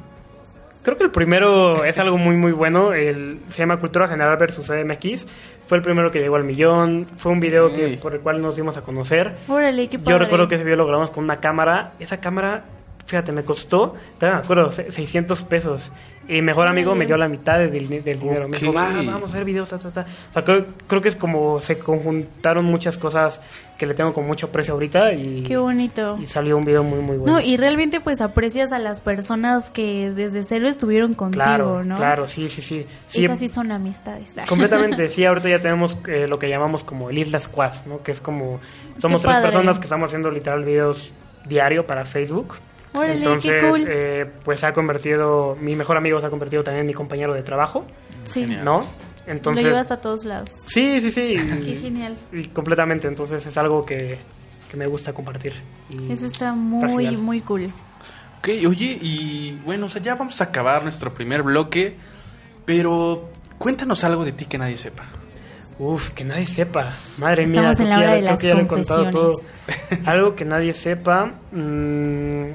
Creo que el primero es algo muy, muy bueno. El, se llama Cultura General versus CDMX. Fue el primero que llegó al millón. Fue un video que, por el cual nos dimos a conocer. Órale, qué padre. Yo recuerdo que ese video lo grabamos con una cámara. Esa cámara, fíjate, me costó, todavía me acuerdo, se- 600 pesos. Y mejor amigo me dio la mitad del, del dinero. Me dijo, va, vamos a hacer videos, ta, ta, ta. O sea, creo, creo que es como se conjuntaron muchas cosas que le tengo con mucho aprecio ahorita y, Qué bonito. y salió un video muy, muy bueno. No, y realmente pues aprecias a las personas que desde cero estuvieron contigo, claro, ¿no? claro, sí, sí, sí. sí Esas sí son amistades. [LAUGHS] Completamente, sí, ahorita ya tenemos eh, lo que llamamos como el Isla Squad, ¿no? Que es como, somos Qué tres padre. personas que estamos haciendo literal videos diario para Facebook. Órale, qué Entonces, cool. eh, pues se ha convertido, mi mejor amigo se ha convertido también en mi compañero de trabajo, sí. ¿no? Lo Entonces, llevas a todos lados. sí, sí, sí. Qué y- genial. Y completamente, entonces es algo que, que me gusta compartir. Y Eso está muy, muy cool. Ok, oye, y bueno, o sea, ya vamos a acabar nuestro primer bloque, pero cuéntanos algo de ti que nadie sepa. Uf, que nadie sepa. Madre mía, Estamos en la creo que hora ya- de creo que las ya lo he contado todo. confesiones. [LAUGHS] Algo que nadie sepa. mm,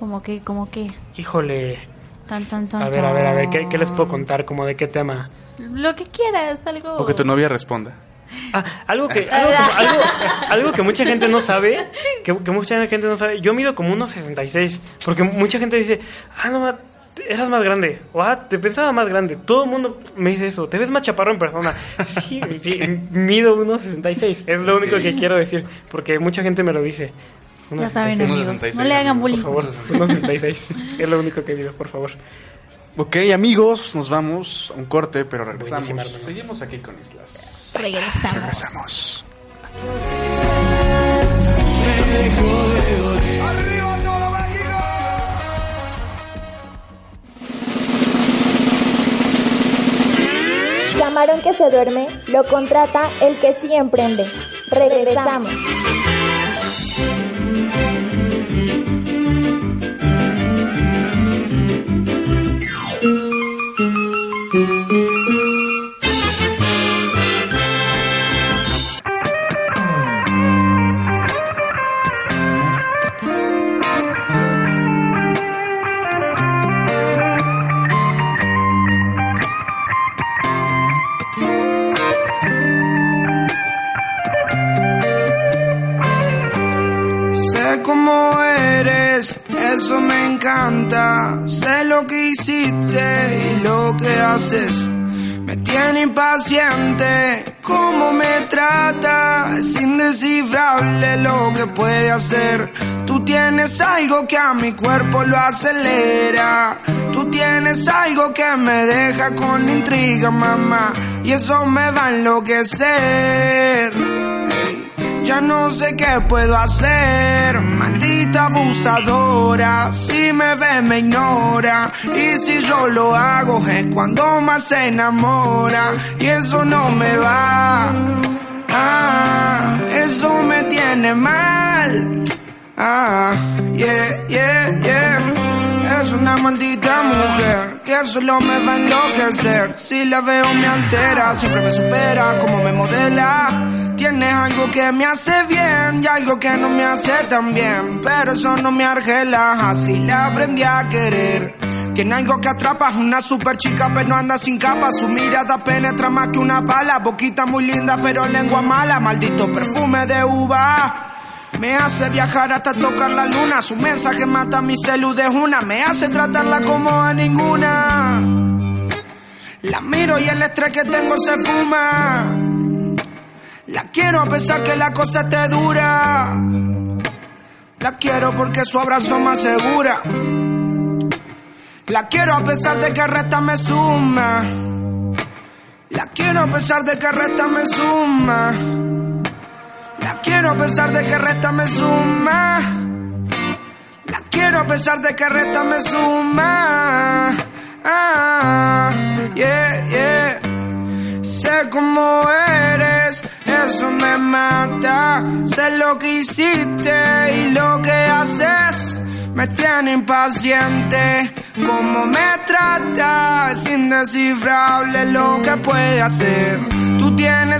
Como que, como que. híjole. Tan, tan, tan, A ver, a ver, a ver, ¿qué, qué les puedo contar? ¿Como de qué tema? Lo que quieras, algo. O que tu novia responda. Ah, algo que, [LAUGHS] algo, como- algo, algo que mucha gente no sabe, que, que mucha gente no sabe. Yo mido como unos 66, porque mucha gente dice, ah, no, eras más grande, o ah, te pensaba más grande. Todo el mundo me dice eso, te ves más chaparro en persona. Sí, sí, mido unos 66, es lo único que quiero decir, porque mucha gente me lo dice. Ya saben, 1,66, amigos. 66, No le hagan bullying. Por favor, unos 66, [LAUGHS] es lo único que mido, por favor. Ok, amigos, nos vamos a un corte, pero regresamos. Seguimos aquí con Islas. Regresamos. Regresamos. Camarón que se duerme lo contrata el que sí emprende. Regresamos. Thank you. Sé cómo eres, eso me encanta. Sé lo que hiciste y lo que haces. Me tiene impaciente cómo me trata. Es indescifrable lo que puede hacer. Tú tienes algo que a mi cuerpo lo acelera. Tú tienes algo que me deja con intriga, mamá. Y eso me va a enloquecer. Ya no sé qué puedo hacer, maldita abusadora. Si me ve, me ignora. Y si yo lo hago, es cuando más se enamora. Y eso no me va. Ah, eso me tiene mal. Ah, yeah, yeah, yeah. Es una maldita mujer que solo me va a enloquecer. Si la veo me altera, siempre me supera como me modela. Tiene algo que me hace bien y algo que no me hace tan bien. Pero eso no me argela, así la aprendí a querer. Tiene algo que atrapa, una super chica pero anda sin capa. Su mirada penetra más que una bala. Boquita muy linda pero lengua mala. Maldito perfume de uva. Me hace viajar hasta tocar la luna. Su mensaje mata mi salud de una. Me hace tratarla como a ninguna. La miro y el estrés que tengo se fuma. La quiero a pesar que la cosa esté dura. La quiero porque su abrazo me asegura. La quiero a pesar de que resta me suma. La quiero a pesar de que resta me suma. La quiero a pesar de que resta me suma. La quiero a pesar de que resta me suma. Ah, yeah, yeah. Sé cómo eres, eso me mata. Sé lo que hiciste y lo que haces. Me tiene impaciente, cómo me trata. Es indescifrable lo que puede hacer.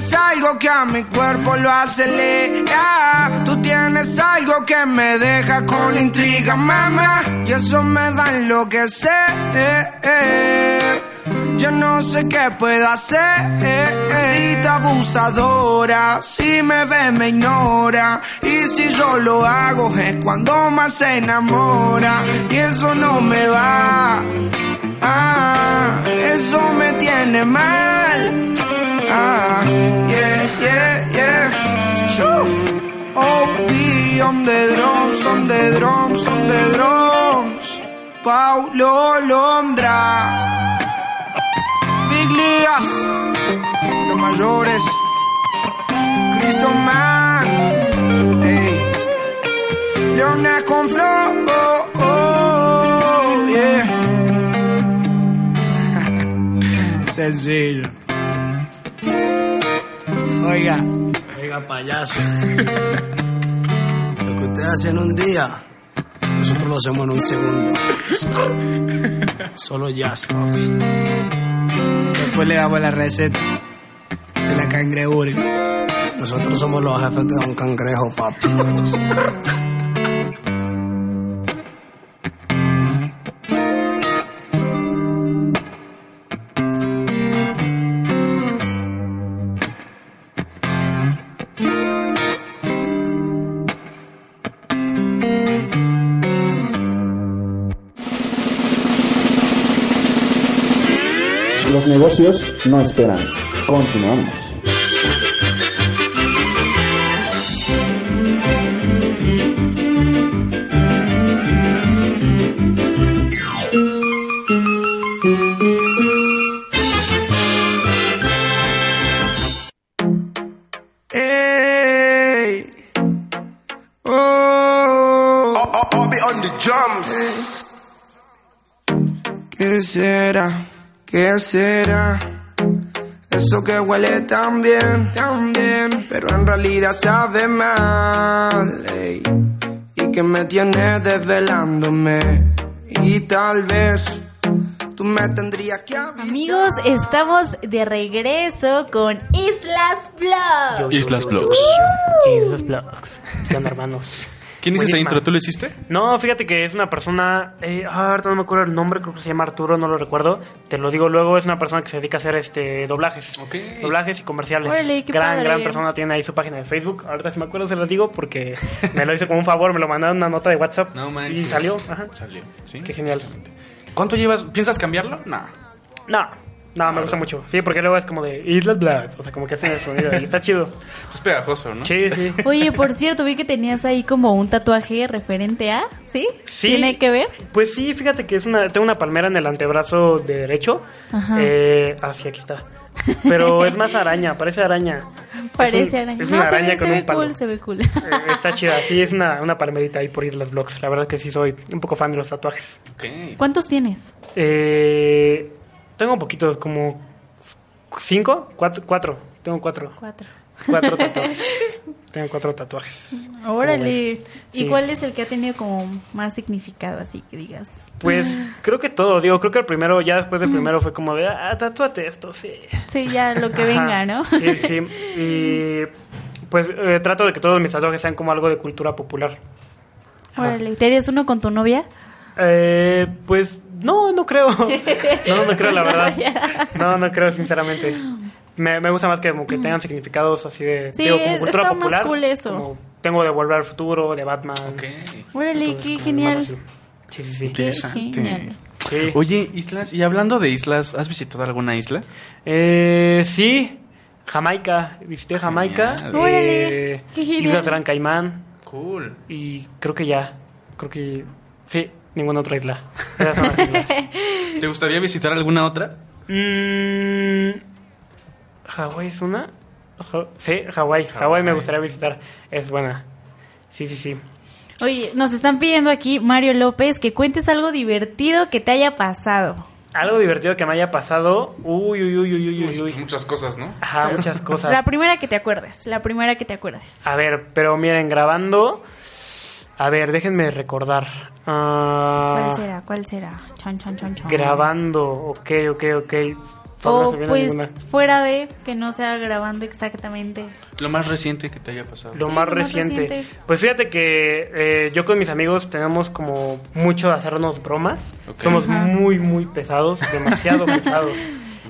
Tienes algo que a mi cuerpo lo acelera. Tú tienes algo que me deja con intriga, mamá. Y eso me va a enloquecer. Yo no sé qué puedo hacer. Maldita abusadora. Si me ve, me ignora. Y si yo lo hago, es cuando más se enamora. Y eso no me va. Ah, eso me tiene mal. Ah, yeah, yeah, yeah. Shuf. Oh, be on the drums, on the drums, on the drums. Paulo Londra. Big Ligas, los mayores, Cristo Man, ey, Leones con flow, oh, oh, yeah. [LAUGHS] Sencillo. Oiga, Oiga, payaso. Lo que ustedes hacen en un día, nosotros lo hacemos en un segundo. Solo jazz, papi. después le damos la receta. De la cangreburger. Nosotros somos los jefes de Don Cangrejo, papi. [LAUGHS] no esperan. Continuamos. Ey. Oh. I'll be on the drums. ¿Qué será? ¿Qué será? Eso que huele tan bien, tan bien, pero en realidad sabe mal. ey. Y que me tiene desvelándome. Y tal vez tú me tendrías que avisar. Amigos, estamos de regreso con Islas Blog. Islas Blogs. Islas Blogs. ¿Qué onda, hermanos? ¿Quién hizo esa intro? ¿Tú lo hiciste? No, fíjate que es una persona. Eh, ah, ahorita no me acuerdo el nombre, creo que se llama Arturo, no lo recuerdo. Te lo digo luego, es una persona que se dedica a hacer este doblajes. Ok. Doblajes y comerciales. Órale, qué gran, padre. gran persona. Tiene ahí su página de Facebook. Ahorita si me acuerdo se las digo porque [LAUGHS] me lo hice como un favor, me lo mandaron una nota de WhatsApp. No manches. Y salió. Ajá. Salió. ¿Sí? Qué genial. ¿Cuánto llevas? ¿Piensas cambiarlo? No. No, no, me gusta mucho. Sí, porque luego es como de Islas Black. O sea, como que hacen el sonido y está chido. Es pegajoso, ¿no? Sí, sí. [LAUGHS] Oye, por cierto, vi que tenías ahí como un tatuaje referente a, ¿sí? Sí. ¿Tiene que ver? Pues sí, fíjate que es una, tengo una palmera en el antebrazo de derecho. Ajá. Eh, ah, sí, aquí está. Pero es más araña, parece araña. Parece Es un- araña. Es No, una se araña ve, con se un ve palo. cool, se ve cool. Eh, está chida, sí, es una, una palmerita ahí por Islas Blogs. La verdad que sí soy un poco fan de los tatuajes. Ok. ¿Cuántos tienes? Eh, tengo poquitos, como cinco, cuatro, cuatro. Tengo cuatro. Cuatro. Cuatro [LAUGHS] tatuajes. tengo cuatro tatuajes. Órale. ¿Y cuál es el que ha tenido como más significado, así que digas? Pues [LAUGHS] creo que todo, digo, creo que el primero, ya después del primero fue como de, ah, tatúate esto, sí. Sí, ya lo que venga, ¿no? Sí, sí. Y pues eh, trato de que todos mis tatuajes sean como algo de cultura popular. Órale. ¿Te harías uno con tu novia? Eh, pues no, no creo. [LAUGHS] No, no creo, la verdad. No, no creo, sinceramente. Me, me gusta más que como que tengan significados así de Sí, digo, como es- cultura está más popular. cool eso. como tengo de Volver al Futuro, de Batman. Ok. Entonces, qué genial. más. Sí, sí, sí. Interesante. genial. Sí. Oye, islas, y hablando de islas, ¿has visitado alguna isla? Eh, sí, Jamaica. Visité Jamaica. Eh, qué genial. Islas Gran Caimán. Cool. Y creo que ya. Creo que. Sí, ninguna otra isla. Esas son las [LAUGHS] islas. ¿Te gustaría visitar alguna otra? Mm, ¿Hawái es una? Ja- Sí, Hawái. Hawái me gustaría visitar. Es buena. Sí, sí, sí. Oye, nos están pidiendo aquí, Mario López, que cuentes algo divertido que te haya pasado. Algo divertido que me haya pasado. Uy, uy, uy, uy, uy, uy, uy. Muchas cosas, ¿no? Ajá, muchas [LAUGHS] cosas. La primera que te acuerdes, la primera que te acuerdes. A ver, pero miren, grabando. A ver, déjenme recordar. Ah, ¿Cuál será? ¿Cuál será? Chan, chan, chan, chan. Grabando, ok, ok, ok. O pues ninguna. fuera de que no sea grabando exactamente. Lo más reciente que te haya pasado. Lo Sí, más lo más reciente. reciente. Pues fíjate que eh, yo con mis amigos tenemos como mucho de hacernos bromas. Somos Ajá. muy, muy pesados, demasiado [LAUGHS] pesados.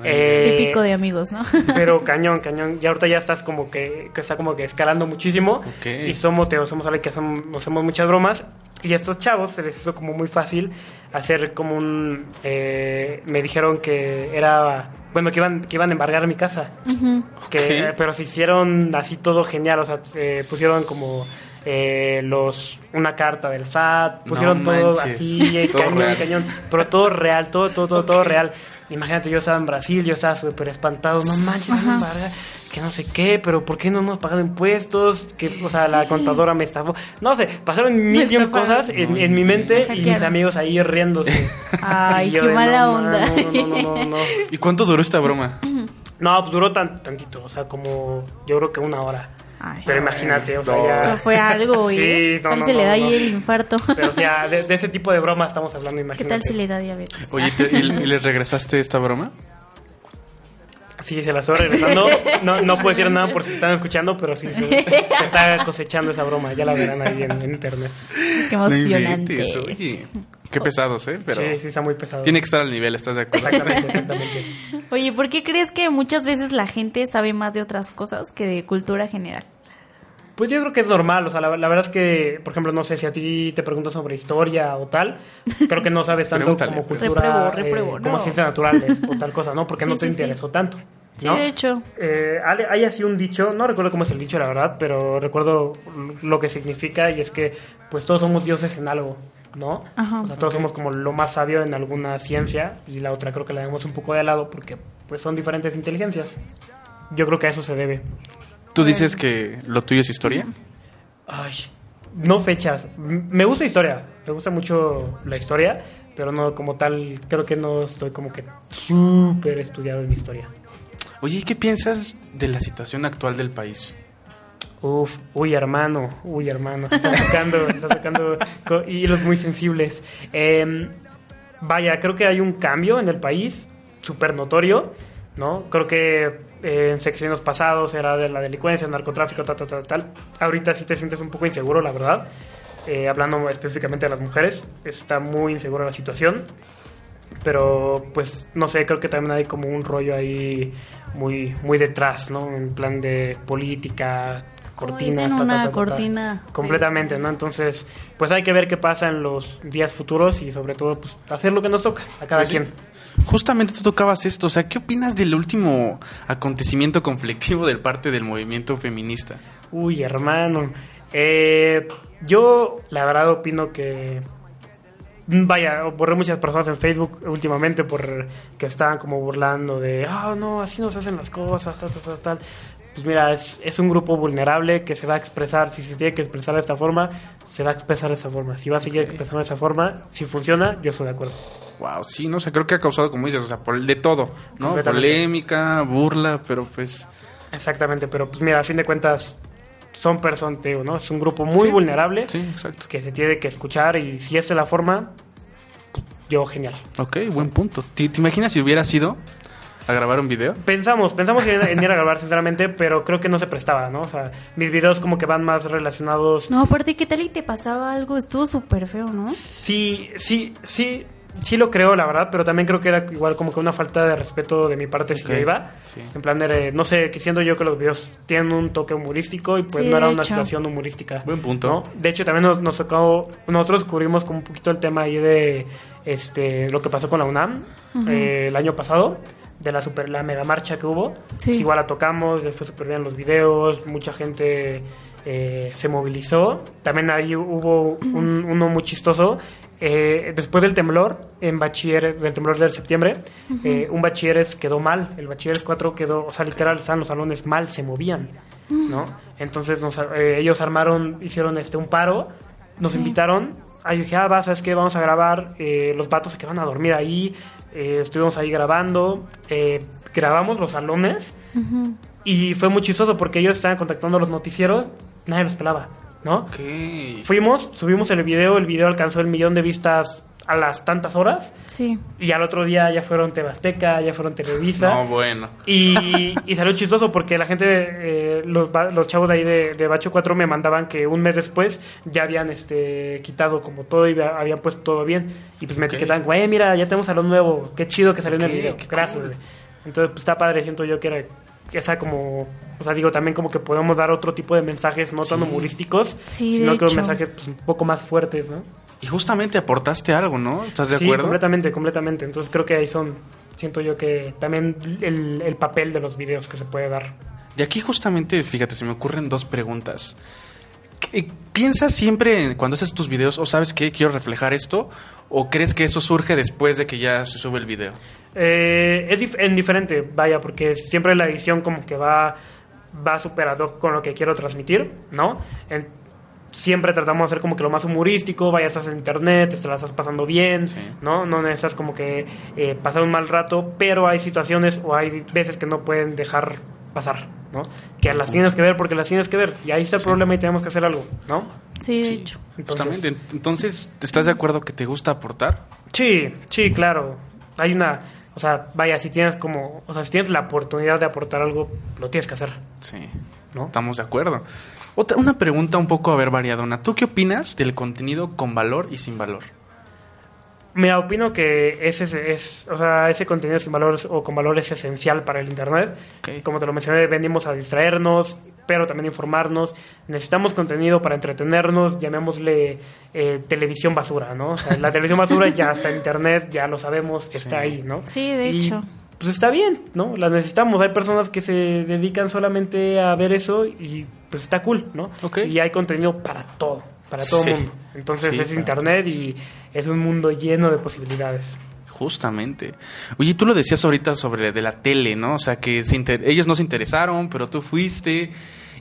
Eh, Típico de amigos, ¿no? [LAUGHS] Pero cañón, cañón. Y ahorita ya estás como que, que está como que escalando muchísimo. Y somos, te, somos alguien que hacemos, muchas bromas. Y a estos chavos se les hizo como muy fácil hacer como un... eh, me dijeron que era... Bueno, que iban, que iban a embargar mi casa. Que. Pero se hicieron así todo genial. O sea, se pusieron como... eh, los una carta del SAT pusieron No todo manches. así [LAUGHS] Todo cañón real. cañón pero todo real todo todo todo todo real imagínate yo estaba en Brasil yo estaba súper espantado no manches que no sé qué pero por qué no hemos pagado impuestos que o sea la contadora me estafó no sé pasaron mil y un cosas en, en mi mente Me y mis amigos ahí riéndose [LAUGHS] Ay, yo qué mala no, onda. no, no, no, no, no. [LAUGHS] ¿Y cuánto duró esta broma? No, duró tan, tantito, o sea, como yo creo que una hora. Ay. Pero imagínate, o sea, No. ya... No fue algo, ¿eh? Sí, ¿Qué no, tal no, se le da no. ahí el infarto? Pero o sea, de, de ese tipo de broma estamos hablando, ¿Qué imagínate. tal si le da diabetes? Oye, ¿te- y, y les regresaste esta broma? Sí, se la estoy regresando. [LAUGHS] No, no puedo decir nada por si están escuchando, pero sí se, se está cosechando esa broma. Ya la verán ahí en, en internet. Qué No emocionante. oye. Qué pesados, ¿eh? Pero Sí, sí, está muy pesado. tiene que estar al nivel, ¿estás de acuerdo? Exactamente, exactamente. Oye, ¿por qué crees que muchas veces la gente sabe más de otras cosas que de cultura general? Pues yo creo que es normal, o sea, la, la verdad es que, por ejemplo, no sé si a ti te preguntas sobre historia o tal, creo que no sabes tanto como cultura, Repruebo, repruebo, eh, como ciencias naturales o tal [LAUGHS] cosa, ¿no? Porque no te sí, sí. interesó tanto. Sí, ¿no? de hecho. Eh, hay hay así un dicho, no recuerdo cómo es el dicho, la verdad, pero recuerdo lo que significa y es que, pues todos somos dioses en algo, ¿no? Ajá. O sea, todos somos como lo más sabio en alguna ciencia y la otra creo que la dejamos un poco de lado porque, pues, son diferentes inteligencias. Yo creo que a eso se debe. ¿Tú dices que lo tuyo es historia? Ay, no fechas. Me gusta historia, me gusta mucho la historia, pero no como tal, creo que no estoy como que súper estudiado en historia. Oye, ¿y qué piensas de la situación actual del país? Uf, uy hermano, uy hermano, está sacando, está sacando hilos muy sensibles. Em, vaya, creo que hay un cambio en el país, súper notorio, ¿no? Creo que eh, en secciones pasados era de la delincuencia, el narcotráfico, tal, tal, tal, tal. Ahorita sí te sientes un poco inseguro, la verdad. Eh, hablando específicamente de las mujeres, está muy insegura la situación. Pero, pues, no sé, creo que también hay como un rollo ahí muy, muy detrás, ¿no? En plan de política, cortinas. dicen, una ta, ta, ta. cortina. Completamente, ¿no? Entonces, pues hay que ver qué pasa en los días futuros y sobre todo, pues, hacer lo que nos toca a cada Pues sí. quien. Justamente tú tocabas esto, o sea, ¿qué opinas del último acontecimiento conflictivo del parte del movimiento feminista? Uy, hermano. Eh, yo, la verdad, opino que. Vaya, borré muchas personas en Facebook últimamente por que estaban como burlando de, ah, no, así no se hacen las cosas, tal, tal, tal, tal. Pues mira, es, es un grupo vulnerable que se va a expresar, si se tiene que expresar de esta forma, se va a expresar de esta forma. Si va a seguir expresando de esa forma, si funciona, yo estoy de acuerdo. Wow, sí, no sé, creo que ha causado, como dices, o sea, por de todo, ¿no? Polémica, burla, pero pues... Exactamente, pero pues mira, a fin de cuentas, son personas, te digo, ¿no? Es un grupo muy Sí. vulnerable Sí, exacto. que se tiene que escuchar y si es la forma, yo genial. Ok, buen punto. ¿Te, te imaginas si hubiera sido a grabar un video? Pensamos, pensamos en, ir a grabar sinceramente, pero creo que no se prestaba, ¿no? O sea, mis videos como que van más relacionados. No, aparte, ¿qué tal y te pasaba algo? Estuvo súper feo, ¿no? Sí, sí, sí, sí lo creo, la verdad, pero también creo que era igual como que una falta de respeto de mi parte si yo iba. sí. En plan de, no sé, que siendo yo que los videos tienen un toque humorístico y pues Sí, no era una situación humorística. Buen punto. ¿no? De hecho, también nos, nos tocó, nosotros cubrimos como un poquito el tema ahí de este lo que pasó con la UNAM eh, el año pasado, de la super la mega marcha que hubo. Sí. Igual la tocamos, fue súper bien los videos, mucha gente eh, se movilizó. También ahí hubo un- uno muy chistoso. Eh, después del temblor, en bachiller, del temblor del septiembre, eh, un bachilleres quedó mal. El bachilleres 4 quedó, o sea, literal, estaban los salones mal, se movían, ¿no? Entonces nos, eh, ellos armaron, hicieron este un paro, nos Sí. invitaron. Ahí dije, ah, va, ¿sabes qué? Vamos a grabar. Eh, los vatos se quedaron a dormir ahí. eh, estuvimos ahí grabando. eh, grabamos los salones. Y fue muy chistoso porque ellos estaban contactando a los noticieros, nadie los pelaba, ¿no? Fuimos, subimos el video, el video alcanzó el millón de vistas a las tantas horas Sí. y al otro día ya fueron Tebasteca, ya fueron Televisa. No, bueno. Y, y salió chistoso porque la gente, eh, los, ba- los chavos de ahí de, de Bacho 4 me mandaban que un mes después ya habían este quitado como todo y había- habían puesto todo bien. Y pues me Ok. etiquetaban, güey, mira, ya tenemos salón nuevo, qué chido que salió en el video. qué Gracias, cool. güey. Entonces, pues está padre, siento yo que era esa como, o sea, digo también como que podemos dar otro tipo de mensajes no tan humorísticos, Sí, sino que hecho. mensajes pues, un poco más fuertes, ¿no? Y justamente aportaste algo, ¿no? ¿Estás de sí, acuerdo? completamente, completamente. Entonces creo que ahí son, siento yo que también el, el papel de los videos que se puede dar. Y aquí justamente, fíjate, se me ocurren dos preguntas. ¿Qué- ¿Piensas siempre cuando haces tus videos o sabes que quiero reflejar esto? ¿O crees que eso surge después de que ya se sube el video? Eh, es dif- en diferente, vaya, porque siempre la edición como que va, va super ad hoc con lo que quiero transmitir, ¿no? En- siempre tratamos de hacer como que lo más humorístico, vaya, estás en internet, te la estás pasando bien, Sí. ¿no? No necesitas como que eh, pasar un mal rato, pero hay situaciones o hay veces que no pueden dejar pasar, ¿no? Que las tienes que ver porque las tienes que ver, y ahí está el Sí. problema y tenemos que hacer algo, ¿no? Sí, de Sí, hecho. Entonces- Justamente. Entonces, ¿estás de acuerdo que te gusta aportar? Sí, sí, claro. Hay una O sea, vaya, si tienes como, o sea, si tienes la oportunidad de aportar algo, lo tienes que hacer. Sí, ¿No? estamos de acuerdo. Otra, una pregunta un poco, a ver, variadona. ¿Tú qué opinas del contenido con valor y sin valor? Mira, opino que ese es, es- o sea, ese contenido sin valor o con valor es esencial para el Internet. Ok. Como te lo mencioné, venimos a distraernos, pero también informarnos. Necesitamos contenido para entretenernos, llamémosle eh, televisión basura, ¿no? O sea, la [LAUGHS] televisión basura ya está en Internet, ya lo sabemos, está Sí. ahí, ¿no? Sí, de Y, hecho. Pues está bien, ¿no? La necesitamos. Hay personas que se dedican solamente a ver eso y pues está cool, ¿no? Ok. Y hay contenido para todo, para todo Sí. mundo. Entonces Sí, es claro. internet y es un mundo lleno de posibilidades. Justamente. Oye, tú lo decías ahorita sobre de la tele, ¿no? O sea, que se ellos no se interesaron, pero tú fuiste.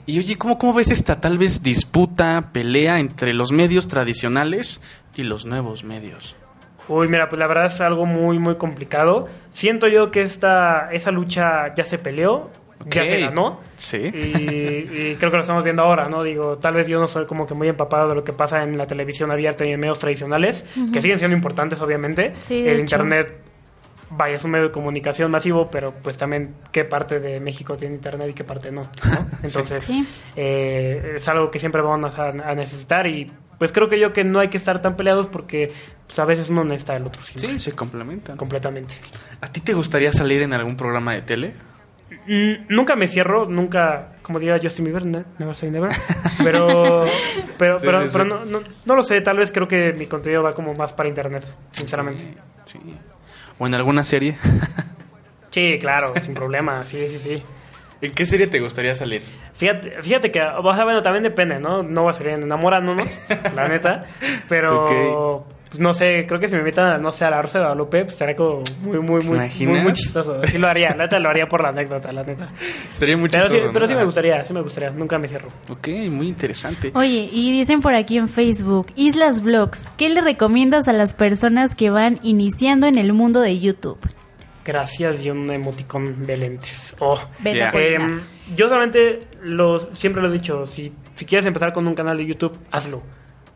Y oye, ¿cómo, ¿cómo ves esta tal vez disputa, pelea entre los medios tradicionales y los nuevos medios? Uy, mira, pues la verdad es algo muy, muy complicado. Siento yo que esta, esa lucha ya se peleó, ya Ok. se ganó. Sí. Y, y creo que lo estamos viendo ahora, ¿no? Digo, tal vez yo no soy como que muy empapado de lo que pasa en la televisión abierta y en medios tradicionales, que siguen siendo importantes, obviamente. Sí, El hecho. Internet, vaya, es un medio de comunicación masivo, pero pues también qué parte de México tiene Internet y qué parte no, ¿no? [LAUGHS] Entonces, Sí. eh, es algo que siempre vamos a, a necesitar y pues creo que yo que no hay que estar tan peleados porque pues, a veces uno necesita del otro siempre, Sí, se complementan. completamente. ¿A ti te gustaría salir en algún programa de tele? Mm, nunca me cierro, nunca, como diría Justin Bieber, ne- never say never. Pero, [LAUGHS] pero, Sí, pero, sí, sí. pero no, no, no lo sé, tal vez creo que mi contenido va como más para internet, sinceramente. Sí. ¿O en alguna serie? [LAUGHS] Sí, claro, sin problema, sí, sí, sí. ¿En qué serie te gustaría salir? Fíjate, fíjate que, o sea, bueno, también depende, ¿no? No va a ser enamorándonos, la neta, [LAUGHS] pero... pues, No sé, creo que si me invitan, a, no sé, a la Rosa de Guadalupe, pues estaría como muy, muy, ¿Te muy, muy, muy chistoso. Sí lo haría, la neta lo haría por la anécdota, la neta. Estaría muy Pero sí, chistoso, pero sí me gustaría, sí me gustaría, nunca me cierro. Ok, muy interesante. Oye, y dicen por aquí en Facebook, Islas Vlogs, ¿qué le recomiendas a las personas que van iniciando en el mundo de YouTube? Gracias y un emoticón de lentes. Oh. Coordinar. Em, yo solamente los, siempre lo he dicho, si, si quieres empezar con un canal de YouTube, hazlo.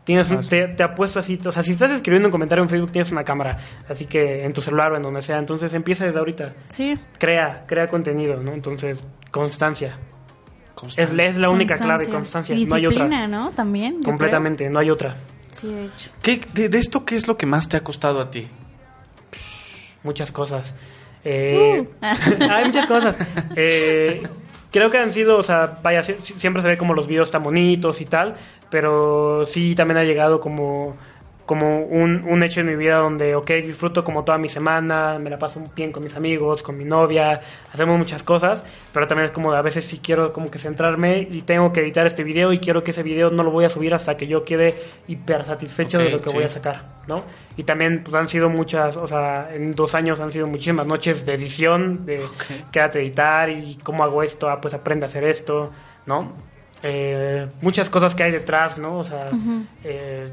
Tienes un- te, te apuesto así, o sea, si estás escribiendo un comentario en Facebook tienes una cámara, así que en tu celular o en donde sea, entonces empieza desde ahorita. Sí. Crea, crea contenido, ¿no? Entonces, constancia. Es, Constancia. es la única Constancia. clave, constancia, no hay otra. disciplina, ¿no? También. Completamente, no hay otra. Sí, de hecho. ¿Qué- de, de esto, ¿qué es lo que más te ha costado a ti? muchas cosas. Eh, Uh. [LAUGHS] hay muchas cosas. [LAUGHS] Eh, creo que han sido, o sea, vaya, si- si- siempre se ve como los videos tan bonitos y tal, pero sí también ha llegado como, como un, un hecho en mi vida donde, ok, disfruto como toda mi semana, me la paso bien con mis amigos, con mi novia, hacemos muchas cosas, pero también es como a veces sí quiero como que centrarme y tengo que editar este video y quiero que ese video no lo voy a subir hasta que yo quede hiper satisfecho de lo que sí. voy a sacar, ¿no? Y también pues, han sido muchas, o sea, en dos años han sido muchísimas noches de edición, de Ok. quédate a editar y cómo hago esto, ah, pues aprende a hacer esto, ¿no? Eh, muchas cosas que hay detrás, ¿no? O sea, eh,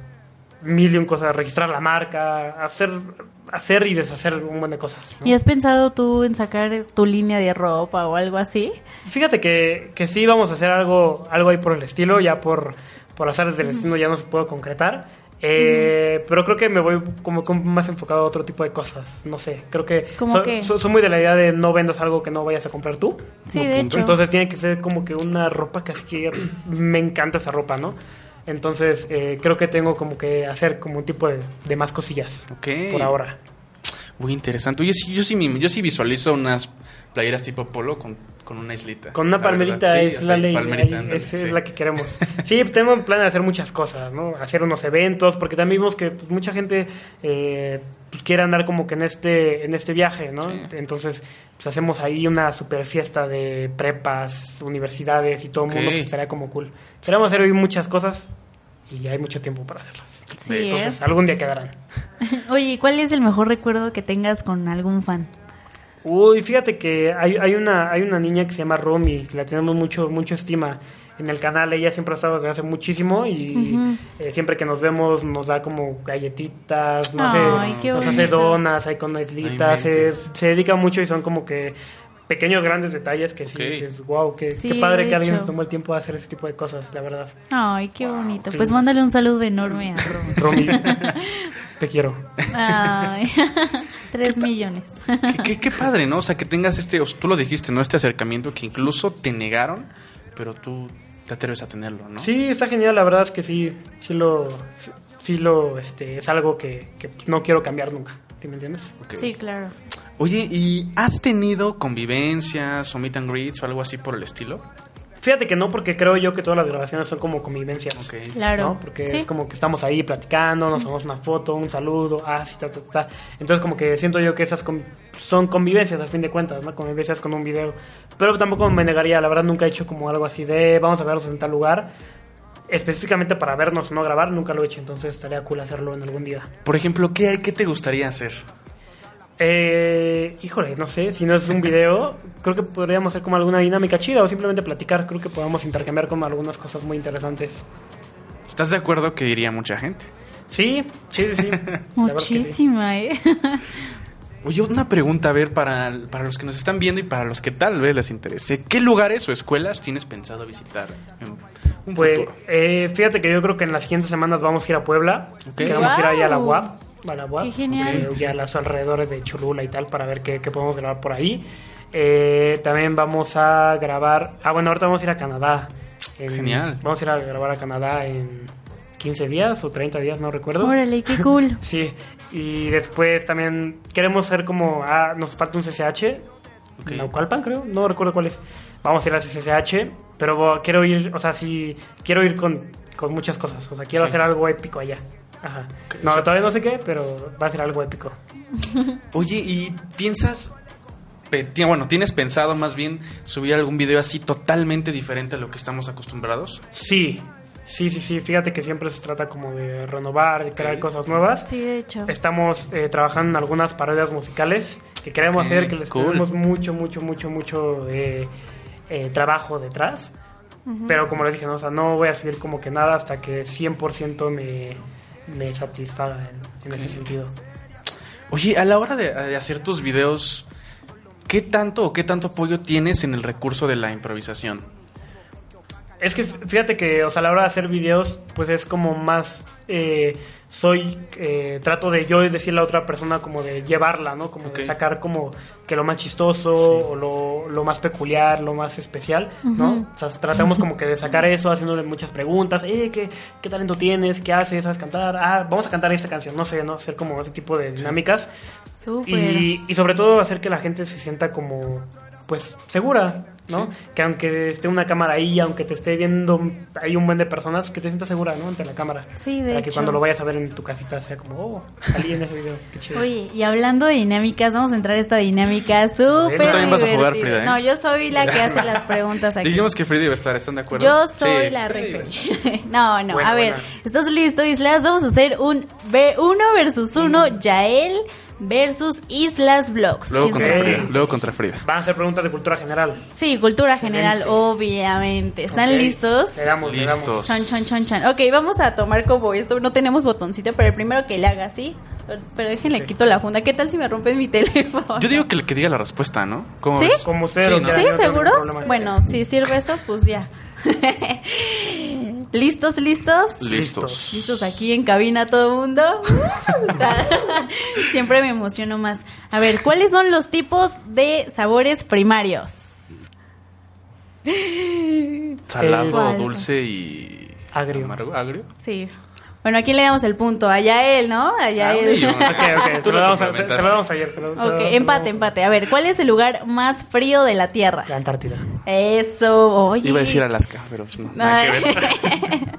mil y un cosas, registrar la marca, hacer, hacer y deshacer un montón de cosas. ¿no? ¿Y has pensado tú en sacar tu línea de ropa o algo así? Fíjate que, que sí vamos a hacer algo, algo ahí por el estilo, ya por, por azares del destino ya no se puede concretar. Eh, Pero creo que me voy como, como más enfocado a otro tipo de cosas. No sé, creo que ¿Cómo so- so- soy muy de la idea de no vendas algo que no vayas a comprar tú. Sí, de hecho. Entonces tiene que ser como que una ropa que así que me encanta esa ropa, ¿no? Entonces eh, creo que tengo como que hacer como un tipo de, de más cosillas Ok. por ahora. Muy interesante. Oye, sí, yo sí, yo sí visualizo unas playeras tipo polo con, con una islita. Con una la palmerita. Sí, es o sea, la ley, palmerita, ahí, ándale, esa sí. es la que queremos. Sí, tengo en plan de hacer muchas cosas, ¿no? Hacer unos eventos, porque también vimos que pues, mucha gente eh, pues, quiere andar como que en este, en este viaje, ¿no? Sí. Entonces, pues hacemos ahí una super fiesta de prepas, universidades y todo el mundo, que estaría como cool. Queremos hacer hoy muchas cosas y hay mucho tiempo para hacerlas. Sí, Entonces, algún día quedarán. [LAUGHS] Oye, ¿y ¿cuál es el mejor recuerdo que tengas con algún fan? Uy, fíjate que hay, hay una hay una niña que se llama Romy, que la tenemos mucho mucho estima en el canal. Ella siempre ha estado desde hace muchísimo y eh, siempre que nos vemos nos da como galletitas, no Ay, sé, nos hace donas, hay con islitas, se, inventes. se dedica mucho y son como que pequeños grandes detalles que sí dices, wow, qué, Sí, qué padre que alguien se tomó el tiempo de hacer ese tipo de cosas, la verdad. Ay, qué bonito. sí. Pues mándale un saludo enorme a Ro. [LAUGHS] Romy, [LAUGHS] te quiero. Ay. [LAUGHS] Tres millones. Qué, qué- qué padre, ¿no? O sea, que tengas este, o sea, tú lo dijiste, ¿no? Este acercamiento que incluso te negaron, pero tú te atreves a tenerlo, ¿no? Sí, está genial, la verdad es que sí, sí lo, sí lo, este, es algo que, que no quiero cambiar nunca, ¿sí me entiendes? Sí, claro. Oye, ¿y has tenido convivencias o meet and greets o algo así por el estilo? Fíjate que no, porque creo yo que todas las grabaciones son como convivencias. Ok. Claro. ¿no? Porque Sí. es como que estamos ahí platicando, nos tomamos una foto, un saludo, ah, sí, ta, ta, ta. Entonces como que siento yo que esas con- son convivencias al fin de cuentas, ¿no? Convivencias con un video. Pero tampoco me negaría, la verdad nunca he hecho como algo así de vamos a vernos en tal lugar. Específicamente para vernos, no grabar, nunca lo he hecho, entonces estaría cool hacerlo en algún día. Por ejemplo, ¿qué, qué te gustaría hacer? Eh, híjole, no sé, si no es un video, creo que podríamos hacer como alguna dinámica chida o simplemente platicar. Creo que podemos intercambiar como algunas cosas muy interesantes. ¿Estás de acuerdo que iría mucha gente? Sí, sí, sí. Muchísima, ¿eh? [LAUGHS] Oye, una pregunta, a ver, para, para los que nos están viendo y para los que tal vez les interese. ¿Qué lugares o escuelas tienes pensado visitar en un Pues, futuro? eh, fíjate que yo creo que en las siguientes semanas vamos a ir a Puebla. Ok. Queremos ir allá a la Wow. UAP. A la UAP Qué genial. eh, y a los alrededores de Cholula y tal para ver qué, qué podemos grabar por ahí. Eh, también vamos a grabar... Ah, bueno, ahorita vamos a ir a Canadá. En- Genial. Vamos a ir a grabar a Canadá en 15 días o 30 días, no recuerdo. Órale, qué cool. [LAUGHS] Sí, y después también queremos ser como, ah, nos falta un CCH, Ok. Naucalpan creo, no recuerdo cuál es. Vamos a ir al CCH, pero quiero ir, o sea, sí, quiero ir con, con muchas cosas, o sea, quiero Sí. hacer algo épico allá. Ajá. No, o sea- todavía no sé qué, pero va a ser algo épico. [LAUGHS] Oye, ¿y piensas, bueno, tienes pensado más bien subir algún video así totalmente diferente a lo que estamos acostumbrados? Sí, sí, sí, sí, fíjate que siempre se trata como de renovar, de crear cosas nuevas. Sí, de hecho. Estamos eh, trabajando en algunas parodias musicales que queremos hacer, que les cool. tenemos mucho, mucho, mucho, mucho eh, eh, trabajo detrás. Pero como les dije, ¿no? O sea, no voy a subir como que nada hasta que 100% me, me satisfaga en, en ese sentido. Oye, a la hora de, de hacer tus videos, ¿qué tanto o qué tanto apoyo tienes en el recurso de la improvisación? Es que fíjate que, o sea, a la hora de hacer videos, pues es como más. eh, soy. eh, trato de yo decirle a otra persona como de llevarla, ¿no? Como Ok. de sacar como que lo más chistoso o lo, lo más peculiar, lo más especial, ¿no? O sea, tratamos como que de sacar eso haciéndole muchas preguntas. Eh, ¿qué, ¿qué talento tienes? ¿Qué haces? ¿Sabes cantar? Ah, vamos a cantar esta canción. No sé, ¿no? Hacer como ese tipo de dinámicas. Súper. Y, y sobre todo hacer que la gente se sienta como, pues, segura, ¿no? Que aunque esté una cámara ahí, aunque te esté viendo ahí un buen de personas, que te sientas segura, ¿no? Ante la cámara. Sí, de Para que hecho. cuando lo vayas a ver en tu casita sea como, oh, salí en ese video, qué chido. Oye, y hablando de dinámicas, vamos a entrar a esta dinámica súper Tú también vas a jugar, divertida. Frida, ¿eh? No, yo soy la que hace las preguntas aquí. Dijimos que Freddy iba a estar, ¿están de acuerdo? Yo soy Sí. la referee. [LAUGHS] no, no, Buena, a ver, buena. ¿estás listo, Islas? Vamos a hacer un ve- uno versus uno, Yael versus Islas Vlogs. Luego contra Frida. Luego contra Frida. Van a ser preguntas de cultura general. Sí, cultura general, Excelente. obviamente. ¿Están listos? Le damos, le damos. Listos. Chan, chan, chan, chan. Ok, vamos a tomar como esto. No tenemos botoncito, pero el primero que le haga, ¿sí? Pero déjenle, quito la funda. ¿Qué tal si me rompes mi [LAUGHS] teléfono? Yo digo que el que diga la respuesta, ¿no? ¿Cómo ¿Sí? ves? Como cero. Sí, ¿Sí? problema. Bueno, si sirve eso, pues ya. [LAUGHS] ¿Listos, listos? Listos. ¿Listos aquí en cabina todo el mundo? [LAUGHS] Siempre me emociono más. A ver, ¿cuáles son los tipos de sabores primarios? Salado, dulce y... Agrio. Amargo, agrio. Sí. Bueno, aquí le damos el punto. Allá él, ¿no? Allá Ah, él. yo. Ok, ok, Tú [LAUGHS] se lo damos, se, se lo damos ayer. se lo- Ok, se lo empate, empate. A ver, ¿cuál es el lugar más frío de la Tierra? La Antártida. Eso, oye. Iba a decir Alaska, pero pues no. nada que ver.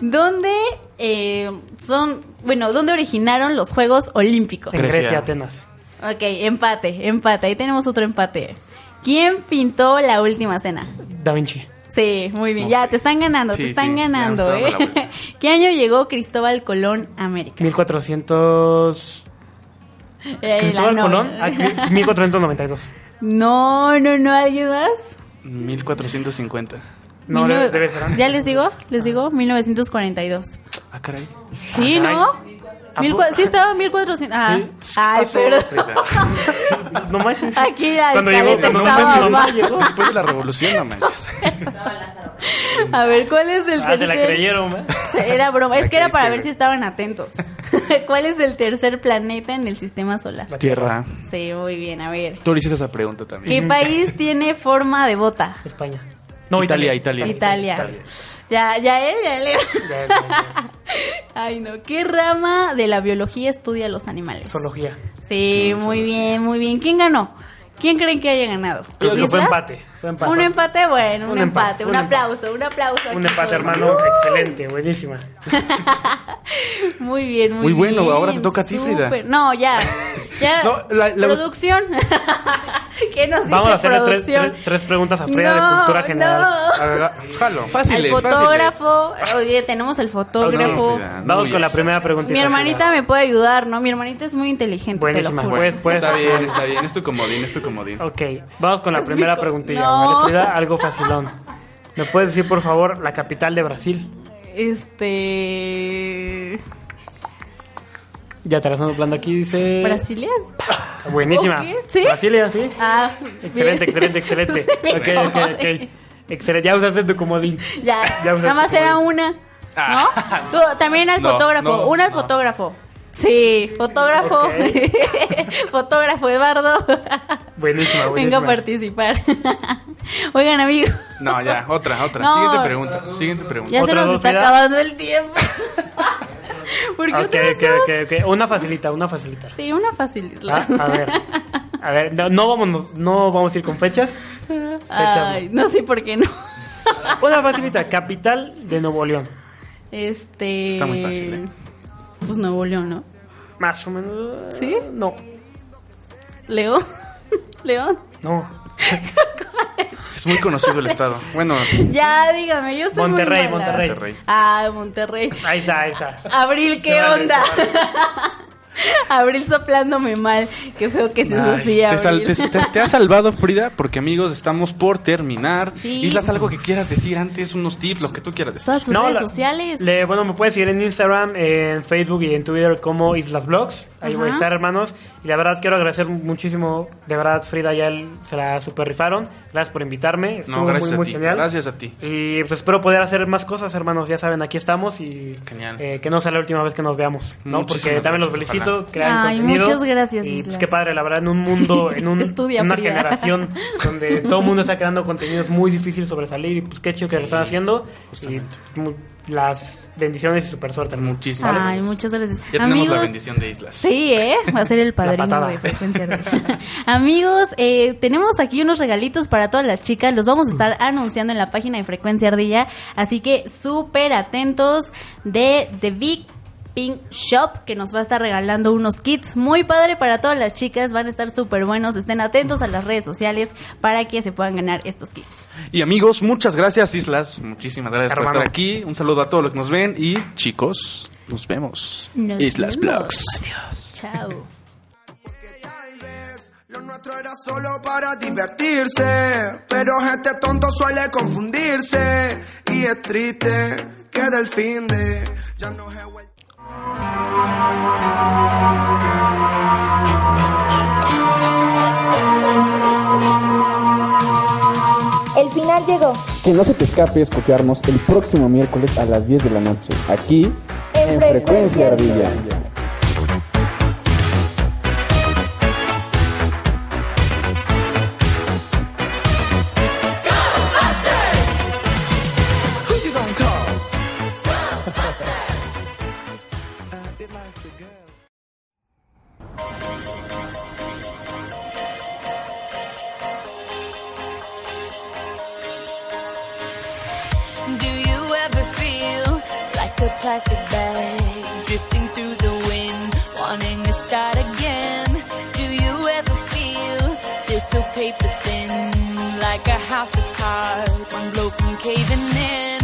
[LAUGHS] ¿Dónde eh, son, bueno, dónde originaron los Juegos Olímpicos? En Grecia. Grecia, Atenas. Ok, empate, empate. Ahí tenemos otro empate. ¿Quién pintó la última cena? Da Vinci. Sí, muy bien. No ya, sé. te están ganando, Sí, te están sí, ganando, ¿eh? [LAUGHS] ¿Qué año llegó Cristóbal Colón a América? 1400. Eh, Cristóbal Colón. novia. ah, 1492. [LAUGHS] No, no, no, ¿alguien más? 1450. No, Mil debe, nue- debe ser antes. Ya les digo, les digo, 1942. Ah, caray. Sí, caray. ¿no? Sí, estaba 1400. Ah, Sí. ay, pero. No manches. Aquí la Cuando llegó, escaleta cuando estaba mi mamá abajo. llegó. Después de la revolución, no manches. [LAUGHS] A ver, ¿cuál es el Ah, te la tercer? creyeron, ¿eh? Era broma, es que era para ver si estaban atentos. [LAUGHS] ¿Cuál es el tercer planeta en el sistema solar? La Tierra. Sí, muy bien, a ver. Tú le hiciste esa pregunta ¿Qué también. país tiene forma de bota? España. No, Italia, Italia. Italia. Italia. Ya, ya él, ya le... Ya, ya, ya. [LAUGHS] Ay, no. ¿Qué rama de la biología estudia los animales? Zoología. Sí, muy bien, muy bien. ¿Quién ganó? ¿Quién creen que haya ganado? Creo que fue empate. Fue empate. Un empate, bueno, un, Un empate, empate, un un aplauso, un aplauso. Un aquí empate, todos. hermano. Excelente, buenísima. [LAUGHS] Muy bien, muy, Muy bueno, bien, ahora te toca a ti, Frida. No, ya. Ya. [LAUGHS] No, la- la- Producción. [LAUGHS] ¿Qué nos Vamos a dice hacerle tres, tres, tres preguntas a Frida de No, cultura general. no. Jalo, Al fáciles, fotógrafo. Oye, tenemos el fotógrafo. Frida. Vamos Muy con la primera preguntita. Mi hermanita me puede ayudar, ¿no? Mi hermanita es muy inteligente, Buenísima, te lo juro. pues, pues. Está bien, está bien. Es tu comodín, es tu comodín. Ok, vamos con la primera mi co- preguntilla. No. ¿vale, Frida? Algo facilón. ¿Me puedes decir, por favor, la capital de Brasil? Este. Ya te la estamos hablando aquí, dice... Brasilia. Buenísima. Ok, ¿sí? Brasilia, sí. Ah, Excelente, excelente, excelente. [LAUGHS] Me Ok, ok, ok. Excelente, ya usaste tu comodín. Ya, Ya usaste nada más era una. ¿No? Ah. Tú, también al No, fotógrafo. no, una al no. fotógrafo. Sí, fotógrafo. Ok. [LAUGHS] fotógrafo, Eduardo. Buenísima, Venga buenísima. a participar. Oigan, amigo. No, ya, otra, otra. No. Siguiente pregunta, siguiente pregunta. Ya se ¿Otra nos dos, está acabando el tiempo. [LAUGHS] ¿Por qué Ok, otras ok, dos? ok, ok. Una facilita, una facilita. Sí, una fácil. Ah, a ver. A ver, no, no vamos, no vamos a ir con fechas. Ay, no sé por qué no. Una facilita, capital de Nuevo León. Este. Está muy fácil, ¿eh? Pues Nuevo León, ¿no? Más o menos. ¿Sí? No, León. [LAUGHS] León. no. [LAUGHS] Es muy conocido el estado. Bueno, Ya, dígame, yo soy muy Monterrey, mala. Monterrey. Ah, Monterrey. Ahí está, ahí está. Abril, ¿qué vale, onda? [LAUGHS] Abril soplándome mal. Qué feo que se así, te, sal- te- te- te ha salvado Frida porque amigos estamos por terminar. Sí. Islas, algo que quieras decir antes, unos tips, lo que tú quieras decir. Todas sus No, redes sociales. Le, bueno, me puedes seguir en Instagram, en Facebook y en Twitter como Islas Blogs. Ahí voy a estar, hermanos. Y la verdad quiero agradecer muchísimo. De verdad, Frida y él se la super rifaron. Gracias por invitarme. Estuvo No, gracias muy, a muy ti. genial. Gracias a ti. Y pues espero poder hacer más cosas, hermanos. Ya saben, aquí estamos y Genial. eh, que no sea la última vez que nos veamos, ¿no? Muchísimas Porque también los felicito, ojalá. Crean Ay, contenido. muchas gracias, Y pues Islas. qué padre, la verdad, en un mundo, [LAUGHS] en un, Estudia, una Frida. generación donde [LAUGHS] todo el mundo está creando contenido, es muy difícil sobresalir y pues qué chido que lo están haciendo. justamente. Y mu- las bendiciones y super suerte. Muchísimas Ay, gracias. muchas gracias. Ya tenemos la bendición de Islas. Sí, ¿eh? Va a ser el [LAUGHS] padrino de frecuencia. Ardilla. Amigos, eh, tenemos aquí unos regalitos para todas las chicas. Los vamos a estar anunciando en la página de Frecuencia Ardilla. Así que súper atentos de The Big Pink Shop que nos va a estar regalando unos kits muy padre para todas las chicas. Van a estar súper buenos. Estén atentos a las redes sociales para que se puedan ganar estos kits. Y amigos, muchas gracias Islas. Muchísimas gracias por estar aquí. Un saludo a todos los que nos ven y chicos, nos vemos. Nos Islas vemos. Blogs. Chao. Vez Lo nuestro era solo para divertirse, pero gente tonto suele confundirse y es triste que del fin de ya no he vuelto. El final llegó. Que no se te escape escucharnos el próximo miércoles a las 10 de la noche, aquí En en, Frecuencia Frecuencia Ardilla. Do you ever feel like a plastic bag drifting through the wind, wanting to start again? Do you ever feel this so paper thin, like a house of cards, one blow from caving in?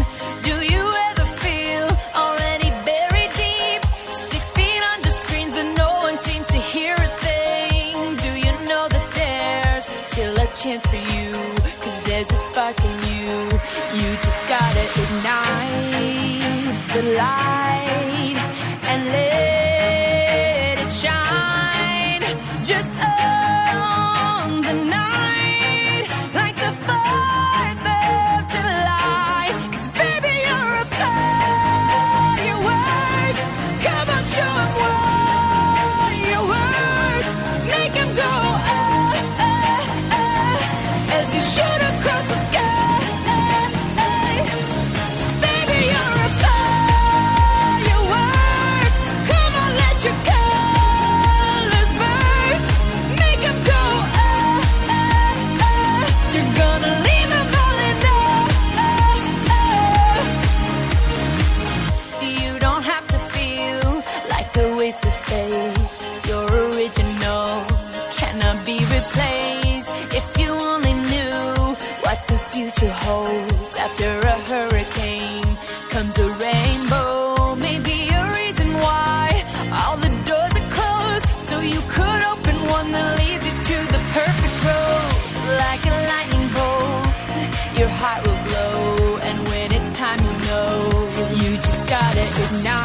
heart will glow, and when it's time, you know you just gotta ignite.